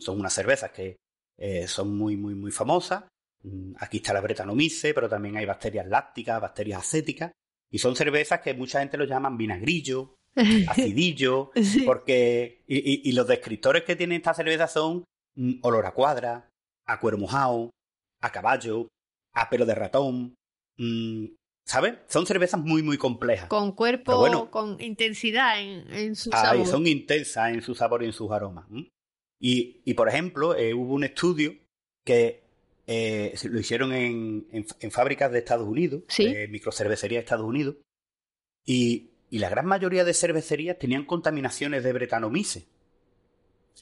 Son unas cervezas que eh, son muy, muy, muy famosas. Mm, aquí está la Brettanomyces, pero también hay bacterias lácticas, bacterias acéticas. Y son cervezas que mucha gente lo llaman vinagrillo, (laughs) acidillo, porque. Y, los descriptores que tienen esta cerveza son mm, olor a cuadra, a cuero mojado, a caballo, a pelo de ratón, mm, ¿Sabes? Son cervezas muy, muy complejas. Con cuerpo, con intensidad en, en su sabor. Son intensas en su sabor y en sus aromas. Y, y, por ejemplo, eh, hubo un estudio que eh, lo hicieron en, en, fábricas de Estados Unidos, ¿Sí? eh, microcervecerías de Estados Unidos, y, y, la gran mayoría de cervecerías tenían contaminaciones de Brettanomyces.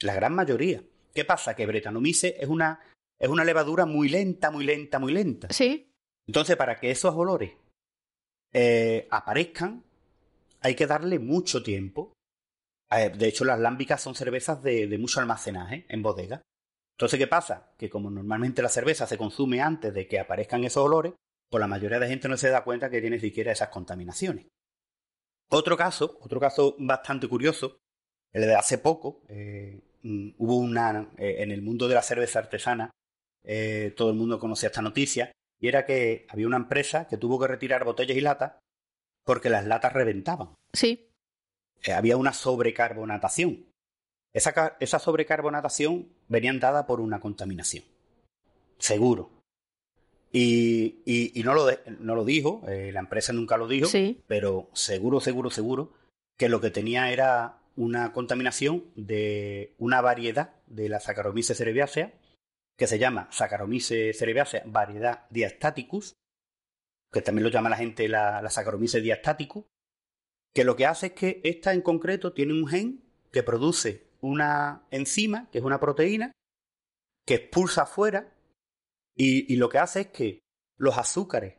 La gran mayoría. ¿Qué pasa? Que Brettanomyces es una, es una levadura muy lenta, muy lenta, muy lenta. Sí. Entonces, para que esos olores eh, aparezcan, hay que darle mucho tiempo. Eh, de hecho, las lámbicas son cervezas de, mucho almacenaje en bodega. Entonces, ¿qué pasa? Que como normalmente la cerveza se consume antes de que aparezcan esos olores, pues la mayoría de gente no se da cuenta que tiene siquiera esas contaminaciones. Otro caso, otro caso bastante curioso, el de hace poco, eh, mm, hubo una, en el mundo de la cerveza artesana, todo el mundo conocía esta noticia, y era que había una empresa que tuvo que retirar botellas y latas porque las latas reventaban. Sí. Eh, había una sobrecarbonatación. Esa, esa sobrecarbonatación venía dada por una contaminación. Seguro. Y, y, no, lo no lo dijo, eh, la empresa nunca lo dijo, sí. pero seguro, seguro, seguro que lo que tenía era una contaminación de una variedad de la Saccharomyces cerevisiae que se llama Saccharomyces cerevisiae variedad diastaticus, que también lo llama la gente la, la Saccharomyces diastaticus, que lo que hace es que esta en concreto tiene un gen que produce una enzima, que es una proteína, que expulsa afuera y, y lo que hace es que los azúcares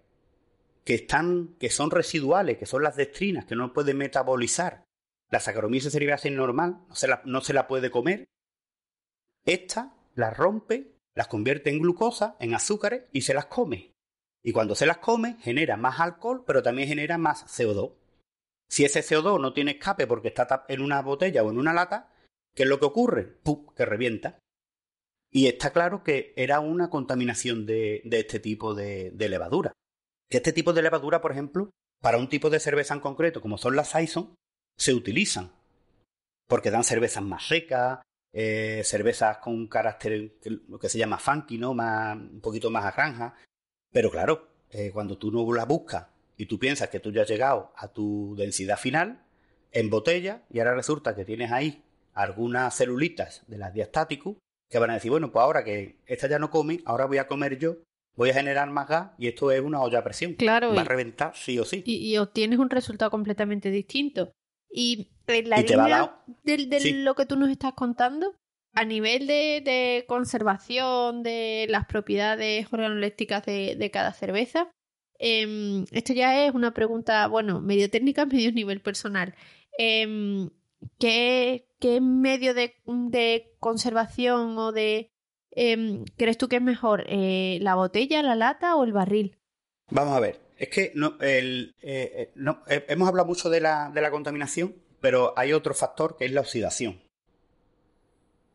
que están, que son residuales, que son las dextrinas, que no pueden metabolizar la Saccharomyces cerevisiae normal, no se la, no se la puede comer, esta la rompe las convierte en glucosa, en azúcares y se las come. Y cuando se las come, genera más alcohol, pero también genera más CO2. Si ese CO2 no tiene escape porque está en una botella o en una lata, ¿qué es lo que ocurre? ¡Pum! Que revienta. Y está claro que era una contaminación de, este tipo de, levadura. Este tipo de levadura, por ejemplo, para un tipo de cerveza en concreto, como son las Saison, se utilizan. Porque dan cervezas más secas, eh, cervezas con un carácter, lo que se llama funky, ¿no? Más, un poquito más a granja. Pero claro, eh, cuando tú no la buscas y tú piensas que tú ya has llegado a tu densidad final, en botella, y ahora resulta que tienes ahí algunas celulitas de las diastáticos que van a decir, bueno, pues ahora que esta ya no come, ahora voy a comer yo, voy a generar más gas y esto es una olla a presión. Claro. Va a reventar sí o sí. Y, y obtienes un resultado completamente distinto. Y en la línea de, lo que tú nos estás contando, a nivel de, conservación de las propiedades organolépticas de, cada cerveza, em, esto ya es una pregunta, bueno, medio técnica, (laughs) medio nivel personal. Em, ¿qué, medio de, conservación o de... Em, ¿Crees tú que es mejor eh, la botella, la lata o el barril? Vamos a ver, es que no, el, eh, eh, no, hemos hablado mucho de la, de la contaminación, pero hay otro factor que es la oxidación.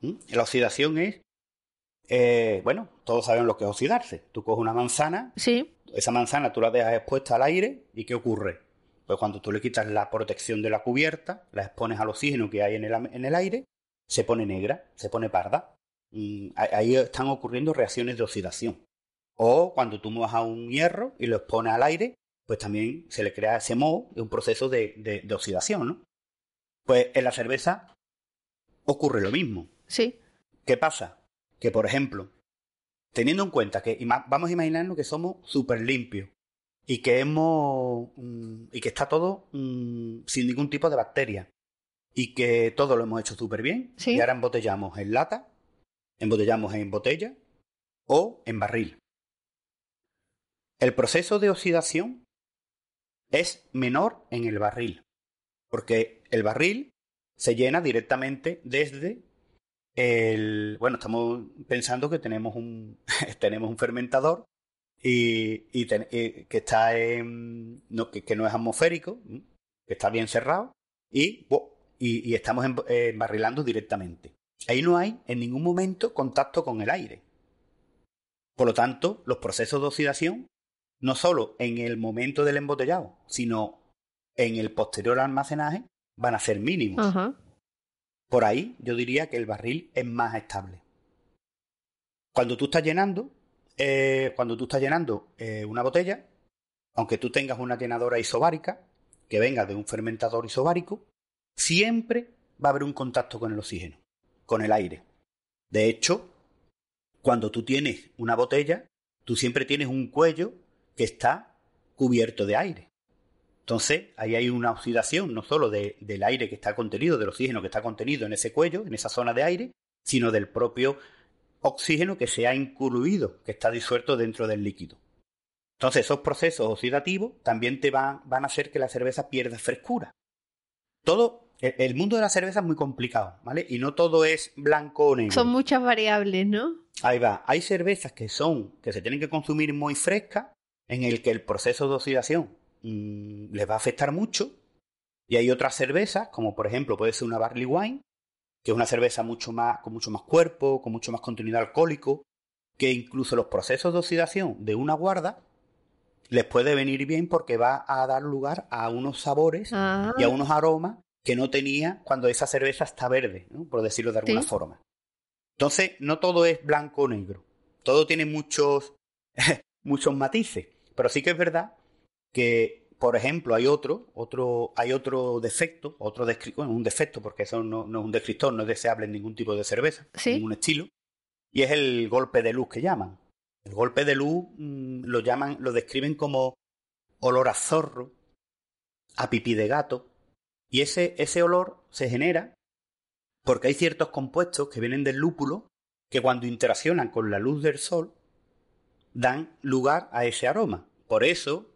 ¿Mm? La oxidación es, eh, bueno, todos sabemos lo que es oxidarse. Tú coges una manzana, sí. esa manzana tú la dejas expuesta al aire y ¿qué ocurre? Pues cuando tú le quitas la protección de la cubierta, la expones al oxígeno que hay en el, en el aire, se pone negra, se pone parda. Y ahí están ocurriendo reacciones de oxidación. O cuando tú mojas un hierro y lo expones al aire, pues también se le crea ese moho, un proceso de, de, oxidación, ¿no? Pues en la cerveza ocurre lo mismo. Sí. ¿Qué pasa? Que, por ejemplo, teniendo en cuenta que vamos a imaginarnos que somos súper limpios y que hemos mm, y que está todo mm, sin ningún tipo de bacteria y que todo lo hemos hecho súper bien y ahora embotellamos en lata, embotellamos en botella o en barril. El proceso de oxidación es menor en el barril, porque el barril se llena directamente desde el... Bueno, estamos pensando que tenemos un, (laughs) tenemos un fermentador y, que está en, no, que, no es atmosférico, que está bien cerrado y, y, estamos embarrilando directamente. Ahí no hay en ningún momento contacto con el aire. Por lo tanto, los procesos de oxidación no solo en el momento del embotellado, sino en el posterior almacenaje, van a ser mínimos. Por ahí yo diría que el barril es más estable. Cuando tú estás llenando, eh, cuando tú estás llenando eh, una botella, aunque tú tengas una llenadora isobárica, que venga de un fermentador isobárico, siempre va a haber un contacto con el oxígeno, con el aire. De hecho, cuando tú tienes una botella, tú siempre tienes un cuello que está cubierto de aire. Entonces, ahí hay una oxidación no solo del aire que está contenido, del oxígeno que está contenido en ese cuello, en esa zona de aire, sino del propio oxígeno que se ha incluido, que está disuelto dentro del líquido. Entonces, esos procesos oxidativos también te van, van a hacer que la cerveza pierda frescura. Todo, el, mundo de la cerveza es muy complicado, ¿vale? Y no todo es blanco o negro. Son muchas variables, ¿no? Ahí va. Hay cervezas que son, que se tienen que consumir muy frescas en el que el proceso de oxidación mm, les va a afectar mucho. Y hay otras cervezas, como por ejemplo puede ser una barley wine, que es una cerveza mucho más, con mucho más cuerpo, con mucho más contenido alcohólico, que incluso los procesos de oxidación de una guarda les puede venir bien porque va a dar lugar a unos sabores ah. y a unos aromas que no tenía cuando esa cerveza está verde, por decirlo de alguna forma. Entonces, no todo es blanco o negro. Todo tiene muchos, (laughs) muchos matices. Pero sí que es verdad que, por ejemplo, hay otro, otro, hay otro defecto, otro bueno, un defecto, porque eso no, es un descriptor, no es deseable en ningún tipo de cerveza, en ningún estilo, y es el golpe de luz que llaman. El golpe de luz mm, lo llaman, lo describen como olor a zorro, a pipí de gato, y ese, ese olor se genera porque hay ciertos compuestos que vienen del lúpulo que cuando interaccionan con la luz del sol dan lugar a ese aroma. Por eso,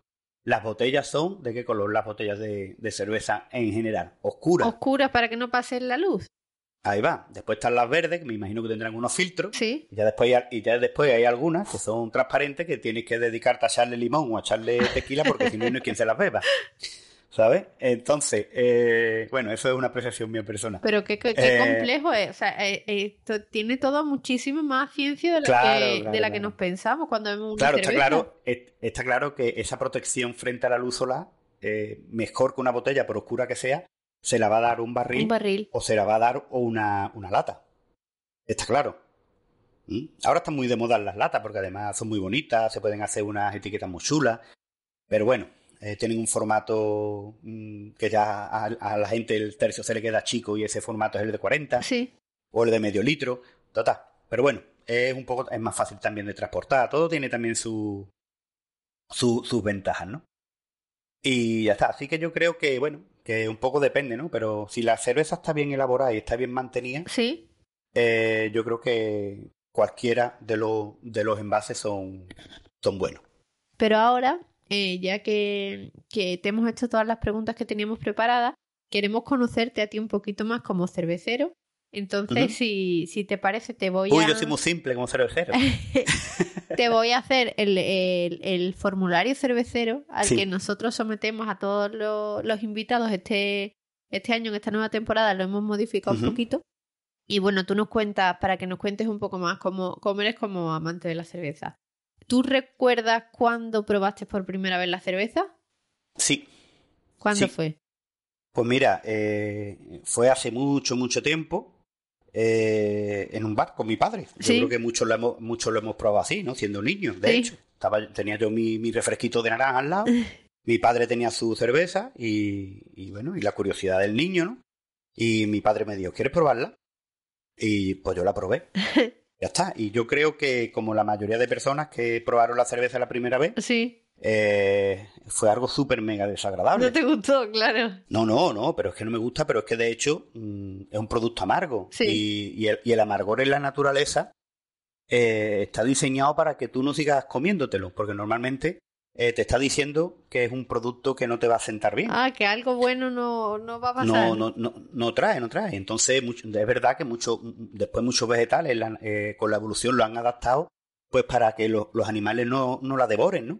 las botellas son, ¿de qué color las botellas de, cerveza en general? Oscuras. Oscuras para que no pase la luz. Ahí va. Después están las verdes, que me imagino que tendrán unos filtros. Sí. Y ya después, y ya después hay algunas que son transparentes que tienes que dedicarte a echarle limón o a echarle tequila porque si no, no hay quien se las beba. (laughs) ¿Sabes? Entonces, eh, bueno, eso es una apreciación mía personal. Pero qué, qué, eh, complejo es. O sea, eh, tiene todo muchísimo más ciencia de la, que, de la que nos pensamos cuando vemos una Claro, está claro, está claro que esa protección frente a la luz solar, mejor que una botella, por oscura que sea, se la va a dar un barril, un barril. o se la va a dar una, una lata. Está claro. ¿Mm? Ahora están muy de moda las latas porque además son muy bonitas, se pueden hacer unas etiquetas muy chulas. Pero bueno, eh, tienen un formato mm, que ya a, la gente el tercio se le queda chico y ese formato es el de 40 sí. o el de medio litro, total. Pero bueno, es un poco es más fácil también de transportar. Todo tiene también su, sus ventajas, ¿no? Y ya está. Así que yo creo que, bueno, que un poco depende, ¿no? Pero si la cerveza está bien elaborada y está bien mantenida, sí. Eh, yo creo que cualquiera de, los de los envases son, son buenos. Pero ahora eh, ya que, que te hemos hecho todas las preguntas que teníamos preparadas, queremos conocerte a ti un poquito más como cervecero. Entonces, si, si te parece, te voy a... Uy, yo soy muy simple como cervecero. (laughs) te voy a hacer el, el, formulario cervecero al que nosotros sometemos a todos los, invitados este, este año, en esta nueva temporada, lo hemos modificado un poquito. Y bueno, tú nos cuentas, para que nos cuentes un poco más cómo, cómo eres como amante de la cerveza. ¿Tú recuerdas cuándo probaste por primera vez la cerveza? Sí. ¿Cuándo fue? Pues mira, eh, fue hace mucho, mucho tiempo eh, en un bar con mi padre. Yo creo que muchos lo, hemos, muchos lo hemos probado así, ¿no? Siendo niños, de hecho. Estaba, tenía yo mi, mi refresquito de naranja al lado, (laughs) mi padre tenía su cerveza y, y, bueno, y la curiosidad del niño, ¿no? Y mi padre me dijo, ¿quieres probarla? Y pues yo la probé. (laughs) ya está. Y yo creo que como la mayoría de personas que probaron la cerveza la primera vez, sí. Eh, fue algo súper mega desagradable. No te gustó, claro. No, no, no, pero es que no me gusta, pero es que de hecho mm, es un producto amargo. Sí. Y, el, amargor en la naturaleza eh, está diseñado para que tú no sigas comiéndotelo, porque normalmente eh, te está diciendo que es un producto que no te va a sentar bien. Ah, que algo bueno no, no va a pasar. No, no, no, no trae, no trae. Entonces, es verdad que mucho, después muchos vegetales con la evolución lo han adaptado pues para que los animales no, no la devoren, ¿no?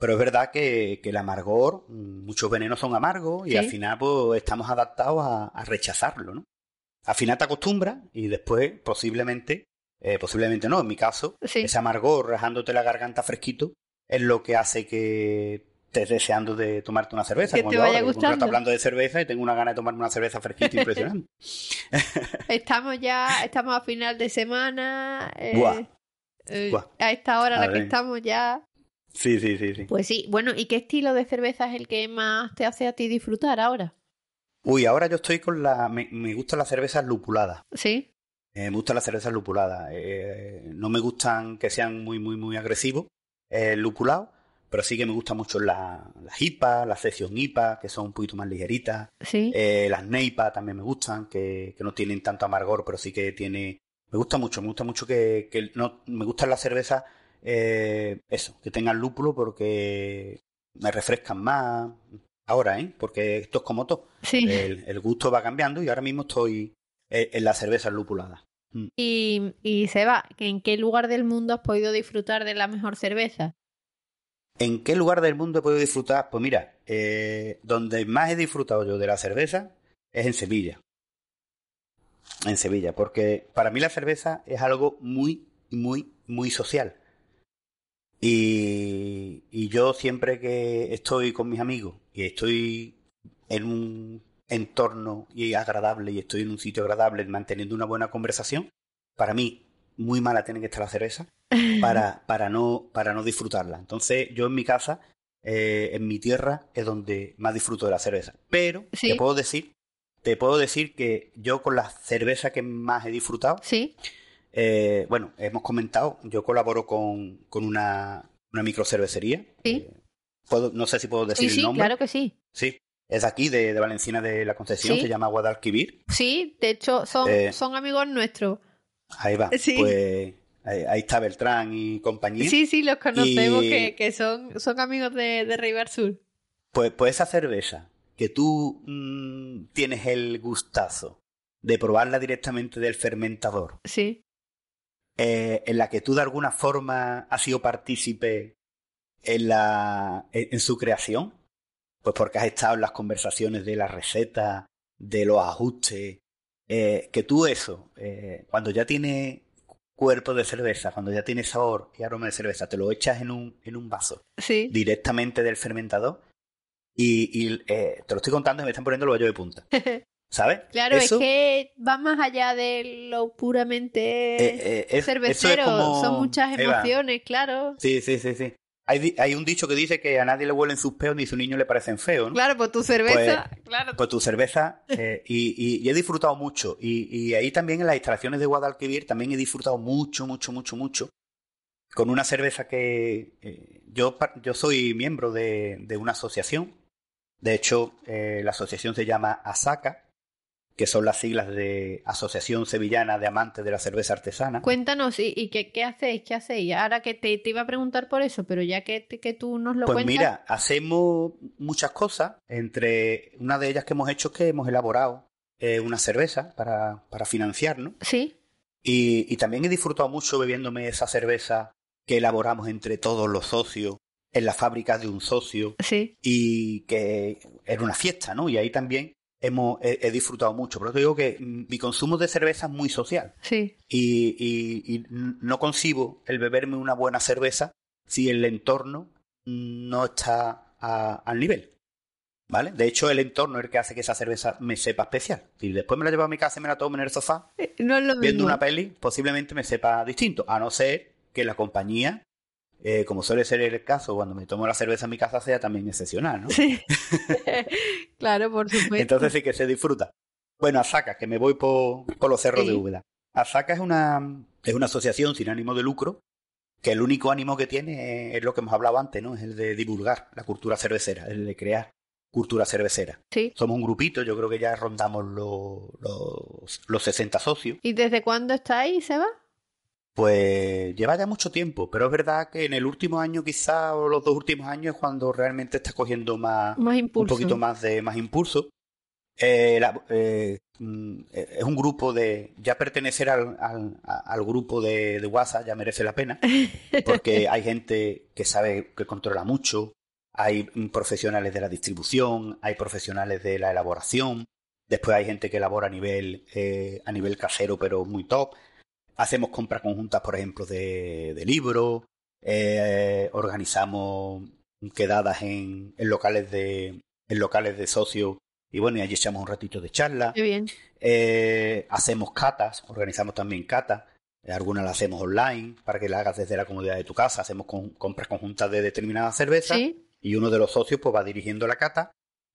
Pero es verdad que, el amargor, muchos venenos son amargos y al final pues estamos adaptados a, rechazarlo, ¿no? Al final te acostumbras y después posiblemente, eh, posiblemente no, en mi caso, ese amargor rajándote la garganta fresquito es lo que hace que estés deseando de tomarte una cerveza. Que te vaya gustando. hablando de cerveza y tengo una gana de tomarme una cerveza fresquita (laughs) impresionante. estamos ya, estamos a final de semana. Eh, eh, a esta hora a la que estamos ya Sí, sí, sí, sí. Pues sí. Bueno, ¿y qué estilo de cerveza es el que más te hace a ti disfrutar ahora? Uy, ahora yo estoy con la... Me, me gustan las cervezas lupuladas. Sí. Eh, me gustan las cervezas lupuladas. Eh, no me gustan que sean muy, muy, muy agresivos, eh, lupulados, pero sí que me gustan mucho las la IPA, las Session IPA, que son un poquito más ligeritas. Sí. Eh, las Neipa también me gustan, que, que, no tienen tanto amargor, pero sí que tiene... Me gusta mucho, me gusta mucho que, que no, me gustan las cervezas eh, eso, que tengan lúpulo porque me refrescan más. Ahora, ¿eh? Porque esto es como todo. El, gusto va cambiando y ahora mismo estoy en la cerveza lupulada. Mm. Y, y Seba, ¿en qué lugar del mundo has podido disfrutar de la mejor cerveza? ¿En qué lugar del mundo he podido disfrutar? Pues mira, eh, donde más he disfrutado yo de la cerveza es en Sevilla. En Sevilla, porque para mí la cerveza es algo muy, muy, muy social. Y, y yo siempre que estoy con mis amigos y estoy en un entorno y agradable y estoy en un sitio agradable manteniendo una buena conversación, para mí muy mala tiene que estar la cerveza (laughs) para, para, no, para no disfrutarla. Entonces yo en mi casa, eh, en mi tierra, es donde más disfruto de la cerveza. Pero te puedo decir, te puedo decir que yo con la cerveza que más he disfrutado, ¿Sí? Eh, bueno, hemos comentado, yo colaboro con, con una, una microcervecería. Sí. Eh, puedo, no sé si puedo decir sí, el nombre. claro que sí. Sí, es aquí, de, de Valencina de la Concepción, se llama Guadalquivir. Sí, de hecho, son, eh, son amigos nuestros. Ahí va. Pues ahí, está Beltrán y compañía. Sí, sí, los conocemos, que, que, son, son amigos de, de Sur. Pues, pues esa cerveza que tú mm, tienes el gustazo de probarla directamente del fermentador. Sí. Eh, en la que tú de alguna forma has sido partícipe en, la, en, su creación? Pues porque has estado en las conversaciones de la receta, de los ajustes, eh, que tú eso, eh, cuando ya tiene cuerpo de cerveza, cuando ya tiene sabor y aroma de cerveza, te lo echas en un, en un vaso sí. directamente del fermentador y, y te lo estoy contando y me están poniendo el bollo de punta. (laughs) ¿Sabes? Claro, es que va más allá de lo puramente eh, eh, cervecero. Son muchas emociones, claro. Sí, sí, sí, sí. Hay, hay, un dicho que dice que a nadie le huelen sus peos ni a su niño le parecen feos, ¿no? Claro, pues tu cerveza, pues, claro. Pues tu cerveza, eh, y, y, he disfrutado mucho. Y, y, ahí también en las instalaciones de Guadalquivir también he disfrutado mucho, mucho, mucho, mucho. Con una cerveza que yo, yo soy miembro de, de una asociación. De hecho, la asociación se llama ASACA, que son las siglas de Asociación Sevillana de Amantes de la Cerveza Artesana. Cuéntanos, ¿y, qué, qué, hacéis? ¿Qué hacéis? Ahora que te, iba a preguntar por eso, pero ya que, que tú nos lo pues cuentas... Pues mira, hacemos muchas cosas. Entre una de ellas que hemos hecho es que hemos elaborado eh, una cerveza para, para financiar, ¿no? Sí. Y, y también he disfrutado mucho bebiéndome esa cerveza que elaboramos entre todos los socios en la fábrica de un socio. Sí. Y que era una fiesta, ¿no? Y ahí también hemos, he, disfrutado mucho. Por eso digo que mi consumo de cerveza es muy social. Sí. Y, y, no concibo el beberme una buena cerveza si el entorno no está al nivel. ¿Vale? De hecho, el entorno es el que hace que esa cerveza me sepa especial. Si después me la llevo a mi casa y me la tomo en el sofá, eh, no es lo viendo mismo. una peli, posiblemente me sepa distinto. A no ser que la compañía, eh, como suele ser el caso cuando me tomo la cerveza en mi casa, sea también excepcional, ¿no? Sí. (laughs) claro, por supuesto. Entonces sí que se disfruta. Bueno, Asaca, que me voy por, por los cerros Sí. de Úbeda. Asaca es una, es una asociación sin ánimo de lucro que el único ánimo que tiene es, es lo que hemos hablado antes, ¿no? Es el de divulgar la cultura cervecera, el de crear cultura cervecera. Sí. Somos un grupito, yo creo que ya rondamos los, los, los 60 socios. ¿Y desde cuándo está ahí, Seba? Pues lleva ya mucho tiempo, pero es verdad que en el último año quizá o los dos últimos años es cuando realmente está cogiendo más, Más impulso. un poquito más de más impulso. Eh, la- eh, mm, es un grupo de ya pertenecer al, al, al grupo de, de WhatsApp ya merece la pena porque (laughs) hay gente que sabe que controla mucho, hay profesionales de la distribución, hay profesionales de la elaboración, después hay gente que elabora a nivel eh, a nivel casero pero muy top. Hacemos compras conjuntas, por ejemplo, de, de libros, eh, organizamos quedadas en, en locales de en locales de socios y bueno, y allí echamos un ratito de charla. Qué bien. Eh, hacemos catas, organizamos también catas. Eh, Algunas las hacemos online para que la hagas desde la comodidad de tu casa. Hacemos con- compras conjuntas de determinadas cervezas Sí. y uno de los socios pues va dirigiendo la cata.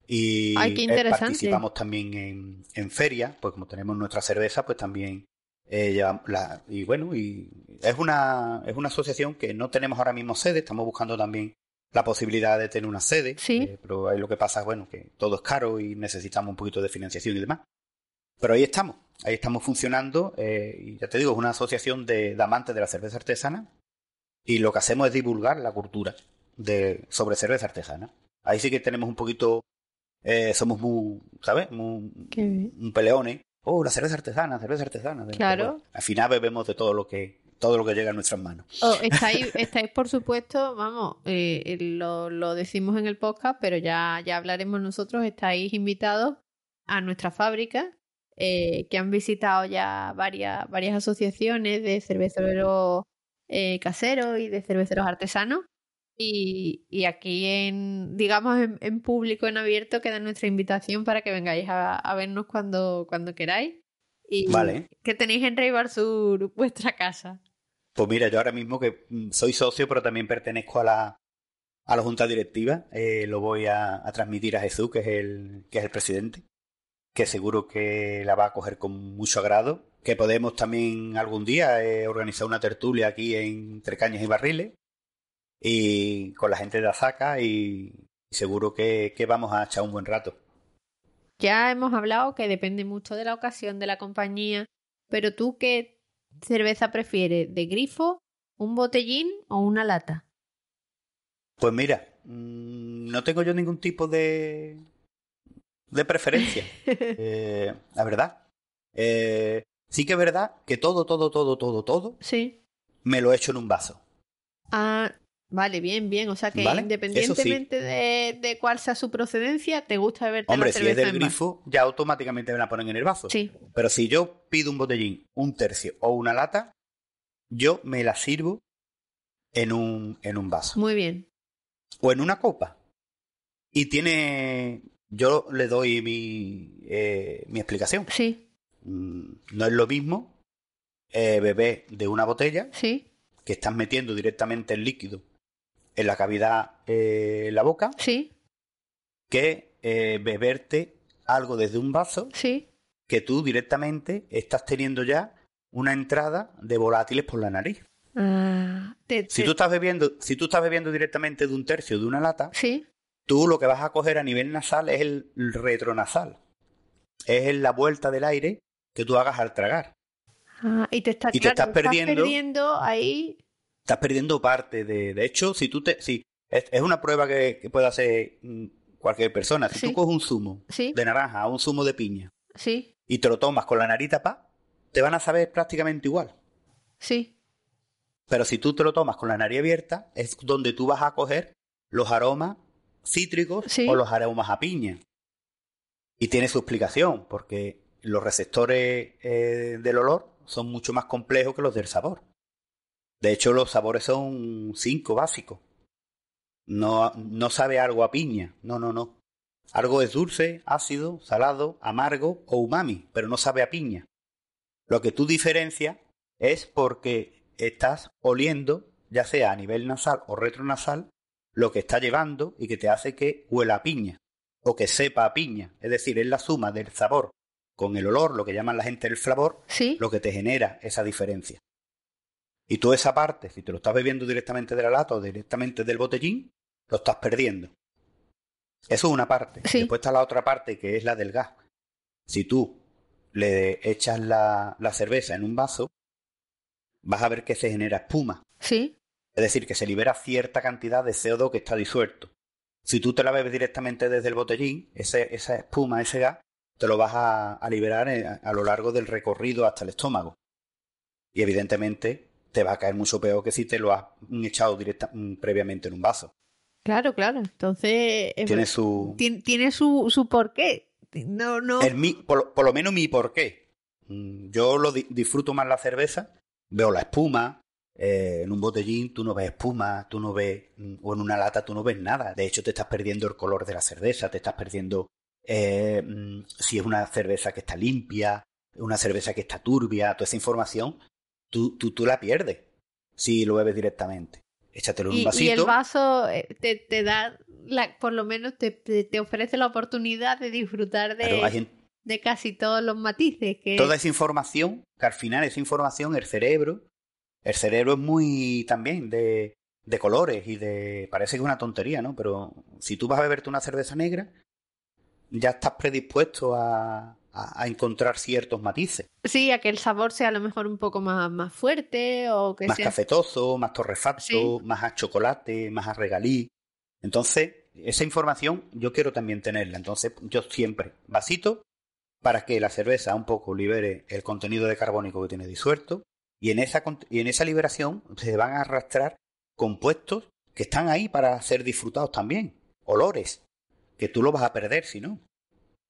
Y Ay, qué eh, interesante. participamos también en, en ferias, pues como tenemos nuestra cerveza, pues también eh, la, y bueno, y es una, es una asociación que no tenemos ahora mismo sede, estamos buscando también la posibilidad de tener una sede, Sí. eh, pero ahí lo que pasa es bueno que todo es caro y necesitamos un poquito de financiación y demás. Pero ahí estamos, ahí estamos funcionando eh, y ya te digo, es una asociación de, de amantes de la cerveza artesana y lo que hacemos es divulgar la cultura de, sobre cerveza artesana. Ahí sí que tenemos un poquito, somos muy, ¿sabes? Muy, un peleones. Oh, la cerveza artesana, cerveza artesana. Claro. Bueno, al final bebemos de todo lo que todo lo que llega a nuestras manos. Oh, (laughs) estáis, estáis, por supuesto, vamos, eh, eh, lo, lo decimos en el podcast, pero ya, ya hablaremos nosotros, estáis invitados a nuestra fábrica, eh, que han visitado ya varias, varias asociaciones de cerveceros eh, caseros y de cerveceros artesanos. Y, y aquí en, digamos, en, en público, en abierto, queda nuestra invitación para que vengáis a, a vernos cuando, cuando queráis. Y Vale. que tenéis en Rey Bar Sur (laughs) vuestra casa. Pues mira, yo ahora mismo que mm, soy socio, pero también pertenezco a la, a la junta directiva, eh, lo voy a, a transmitir a Jesús, que es el, que es el presidente, que seguro que la va a coger con mucho agrado. Que podemos también algún día eh, organizar una tertulia aquí en Entre Cañas y Barriles y con la gente de Azaca y seguro que, que vamos a echar un buen rato. Ya hemos hablado que depende mucho de la ocasión, de la compañía, pero tú qué cerveza prefieres, de grifo, un botellín o una lata? Pues mira, mm, no tengo yo ningún tipo de, de preferencia, (laughs) eh, la verdad. Eh, sí que es verdad que todo, todo, todo, todo, todo sí. me lo echo en un vaso. Ah, vale, bien, bien. O sea que Vale, independientemente de, de cuál sea su procedencia, te gusta beberte Hombre, la si es del en grifo, ya automáticamente me la ponen en el vaso. Sí, Pero si yo pido un botellín, un tercio o una lata, yo me la sirvo en un, en un vaso. muy bien. o en una copa. Y tiene. Yo le doy mi, eh, mi explicación. Sí, Mm, No es lo mismo eh, beber de una botella sí, que estás metiendo directamente el líquido en la cavidad eh, la boca sí, que eh, beberte algo desde un vaso sí. que tú directamente estás teniendo ya una entrada de volátiles por la nariz. Ah, te- Si tú estás bebiendo, si tú estás bebiendo directamente de un tercio de una lata, Sí, tú lo que vas a coger a nivel nasal es el retronasal. Es la vuelta del aire que tú hagas al tragar. Ah, y te, está, Y te claro, estás perdiendo- perdiendo ahí. Estás perdiendo parte de. De hecho, si tú te. Si, es, es una prueba que, que puede hacer mm, cualquier persona. Si Sí. tú coges un zumo Sí, de naranja o un zumo de piña sí, y te lo tomas con la nariz tapada, te van a saber prácticamente igual. sí. Pero si tú te lo tomas con la nariz abierta, es donde tú vas a coger los aromas cítricos o los aromas a piña. Y tiene su explicación, porque los receptores eh, del olor son mucho más complejos que los del sabor. De hecho, los sabores son cinco básicos. No, no sabe algo a piña, no, no, no. Algo es dulce, ácido, salado, amargo o umami, pero no sabe a piña. Lo que tú diferencias es porque estás oliendo, ya sea a nivel nasal o retronasal, lo que está llevando y que te hace que huela a piña o que sepa a piña. Es decir, es la suma del sabor con el olor, lo que llaman la gente el flavor, ¿Sí? lo que te genera esa diferencia. Y tú esa parte, si te lo estás bebiendo directamente de la lata o directamente del botellín, lo estás perdiendo. Eso es una parte. Sí. Después está la otra parte que es la del gas. Si tú le echas la, la cerveza en un vaso, vas a ver que se genera espuma. Sí. Es decir, que se libera cierta cantidad de CO2 que está disuelto. Si tú te la bebes directamente desde el botellín, ese, esa espuma, ese gas, te lo vas a, a liberar eh, a, a lo largo del recorrido hasta el estómago. Y evidentemente te va a caer mucho peor que si te lo has echado directa, mm, previamente en un vaso. Claro, claro. Entonces, es Tiene su... tiene, tiene su, su porqué. No, no. el mi- por, lo- por lo menos mi porqué. Mm, Yo lo di- disfruto más la cerveza, veo la espuma. eh, en un botellín tú no ves espuma, tú no ves, mm, o en una lata tú no ves nada. De hecho, te estás perdiendo el color de la cerveza, te estás perdiendo eh, si es una cerveza que está limpia, una cerveza que está turbia, toda esa información, tú, tú, tú la pierdes si lo bebes directamente. Échatelo en un Y, y vasito. el vaso eh, te, te da, la, por lo menos te, te, ofrece la oportunidad de disfrutar de, Claro, hay gente- de casi todos los matices. Que... toda esa información, que al final esa información, el cerebro, el cerebro es muy también de, de colores y de... Parece que es una tontería, ¿no? Pero si tú vas a beberte una cerveza negra, ya estás predispuesto a, a, a encontrar ciertos matices. Sí, a que el sabor sea a lo mejor un poco más, más fuerte o que Más sea... cafetoso, más torrefacto, Sí. más a chocolate, más a regalí. Entonces, esa información yo quiero también tenerla. Entonces, yo siempre vasito para que la cerveza un poco libere el contenido de carbónico que tiene disuelto y en esa, y en esa liberación se van a arrastrar compuestos que están ahí para ser disfrutados también. Olores, que tú lo vas a perder si no.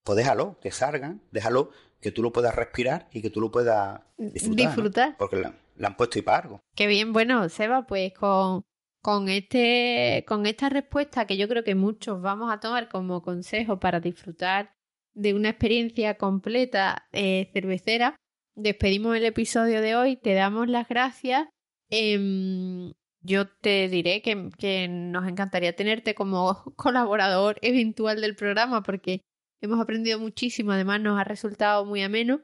Pues déjalo, que salgan, déjalo que tú lo puedas respirar y que tú lo puedas disfrutar. ¿no? Disfrutar. Porque la, la han puesto y para algo. Qué bien, bueno, Seba, pues con, con, este, con esta respuesta que yo creo que muchos vamos a tomar como consejo para disfrutar de una experiencia completa eh, cervecera, despedimos el episodio de hoy, te damos las gracias. Em, yo te diré que, que nos encantaría tenerte como (laughs) colaborador eventual del programa porque hemos aprendido muchísimo, además nos ha resultado muy ameno.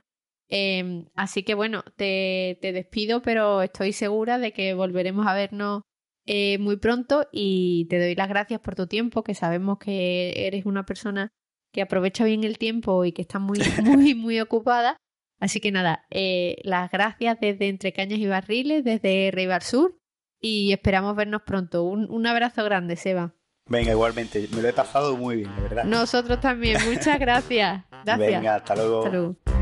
Eh, así que bueno, te, te despido, pero estoy segura de que volveremos a vernos eh, muy pronto y te doy las gracias por tu tiempo, que sabemos que eres una persona que aprovecha bien el tiempo y que está muy, (laughs) muy, muy ocupada. Así que nada, eh, las gracias desde Entre Cañas y Barriles, desde Rival Sur y esperamos vernos pronto. Un, un abrazo grande, Seba. Venga, igualmente, me lo he pasado muy bien, de verdad. Nosotros también, muchas gracias. Gracias. Venga, hasta luego. Hasta luego.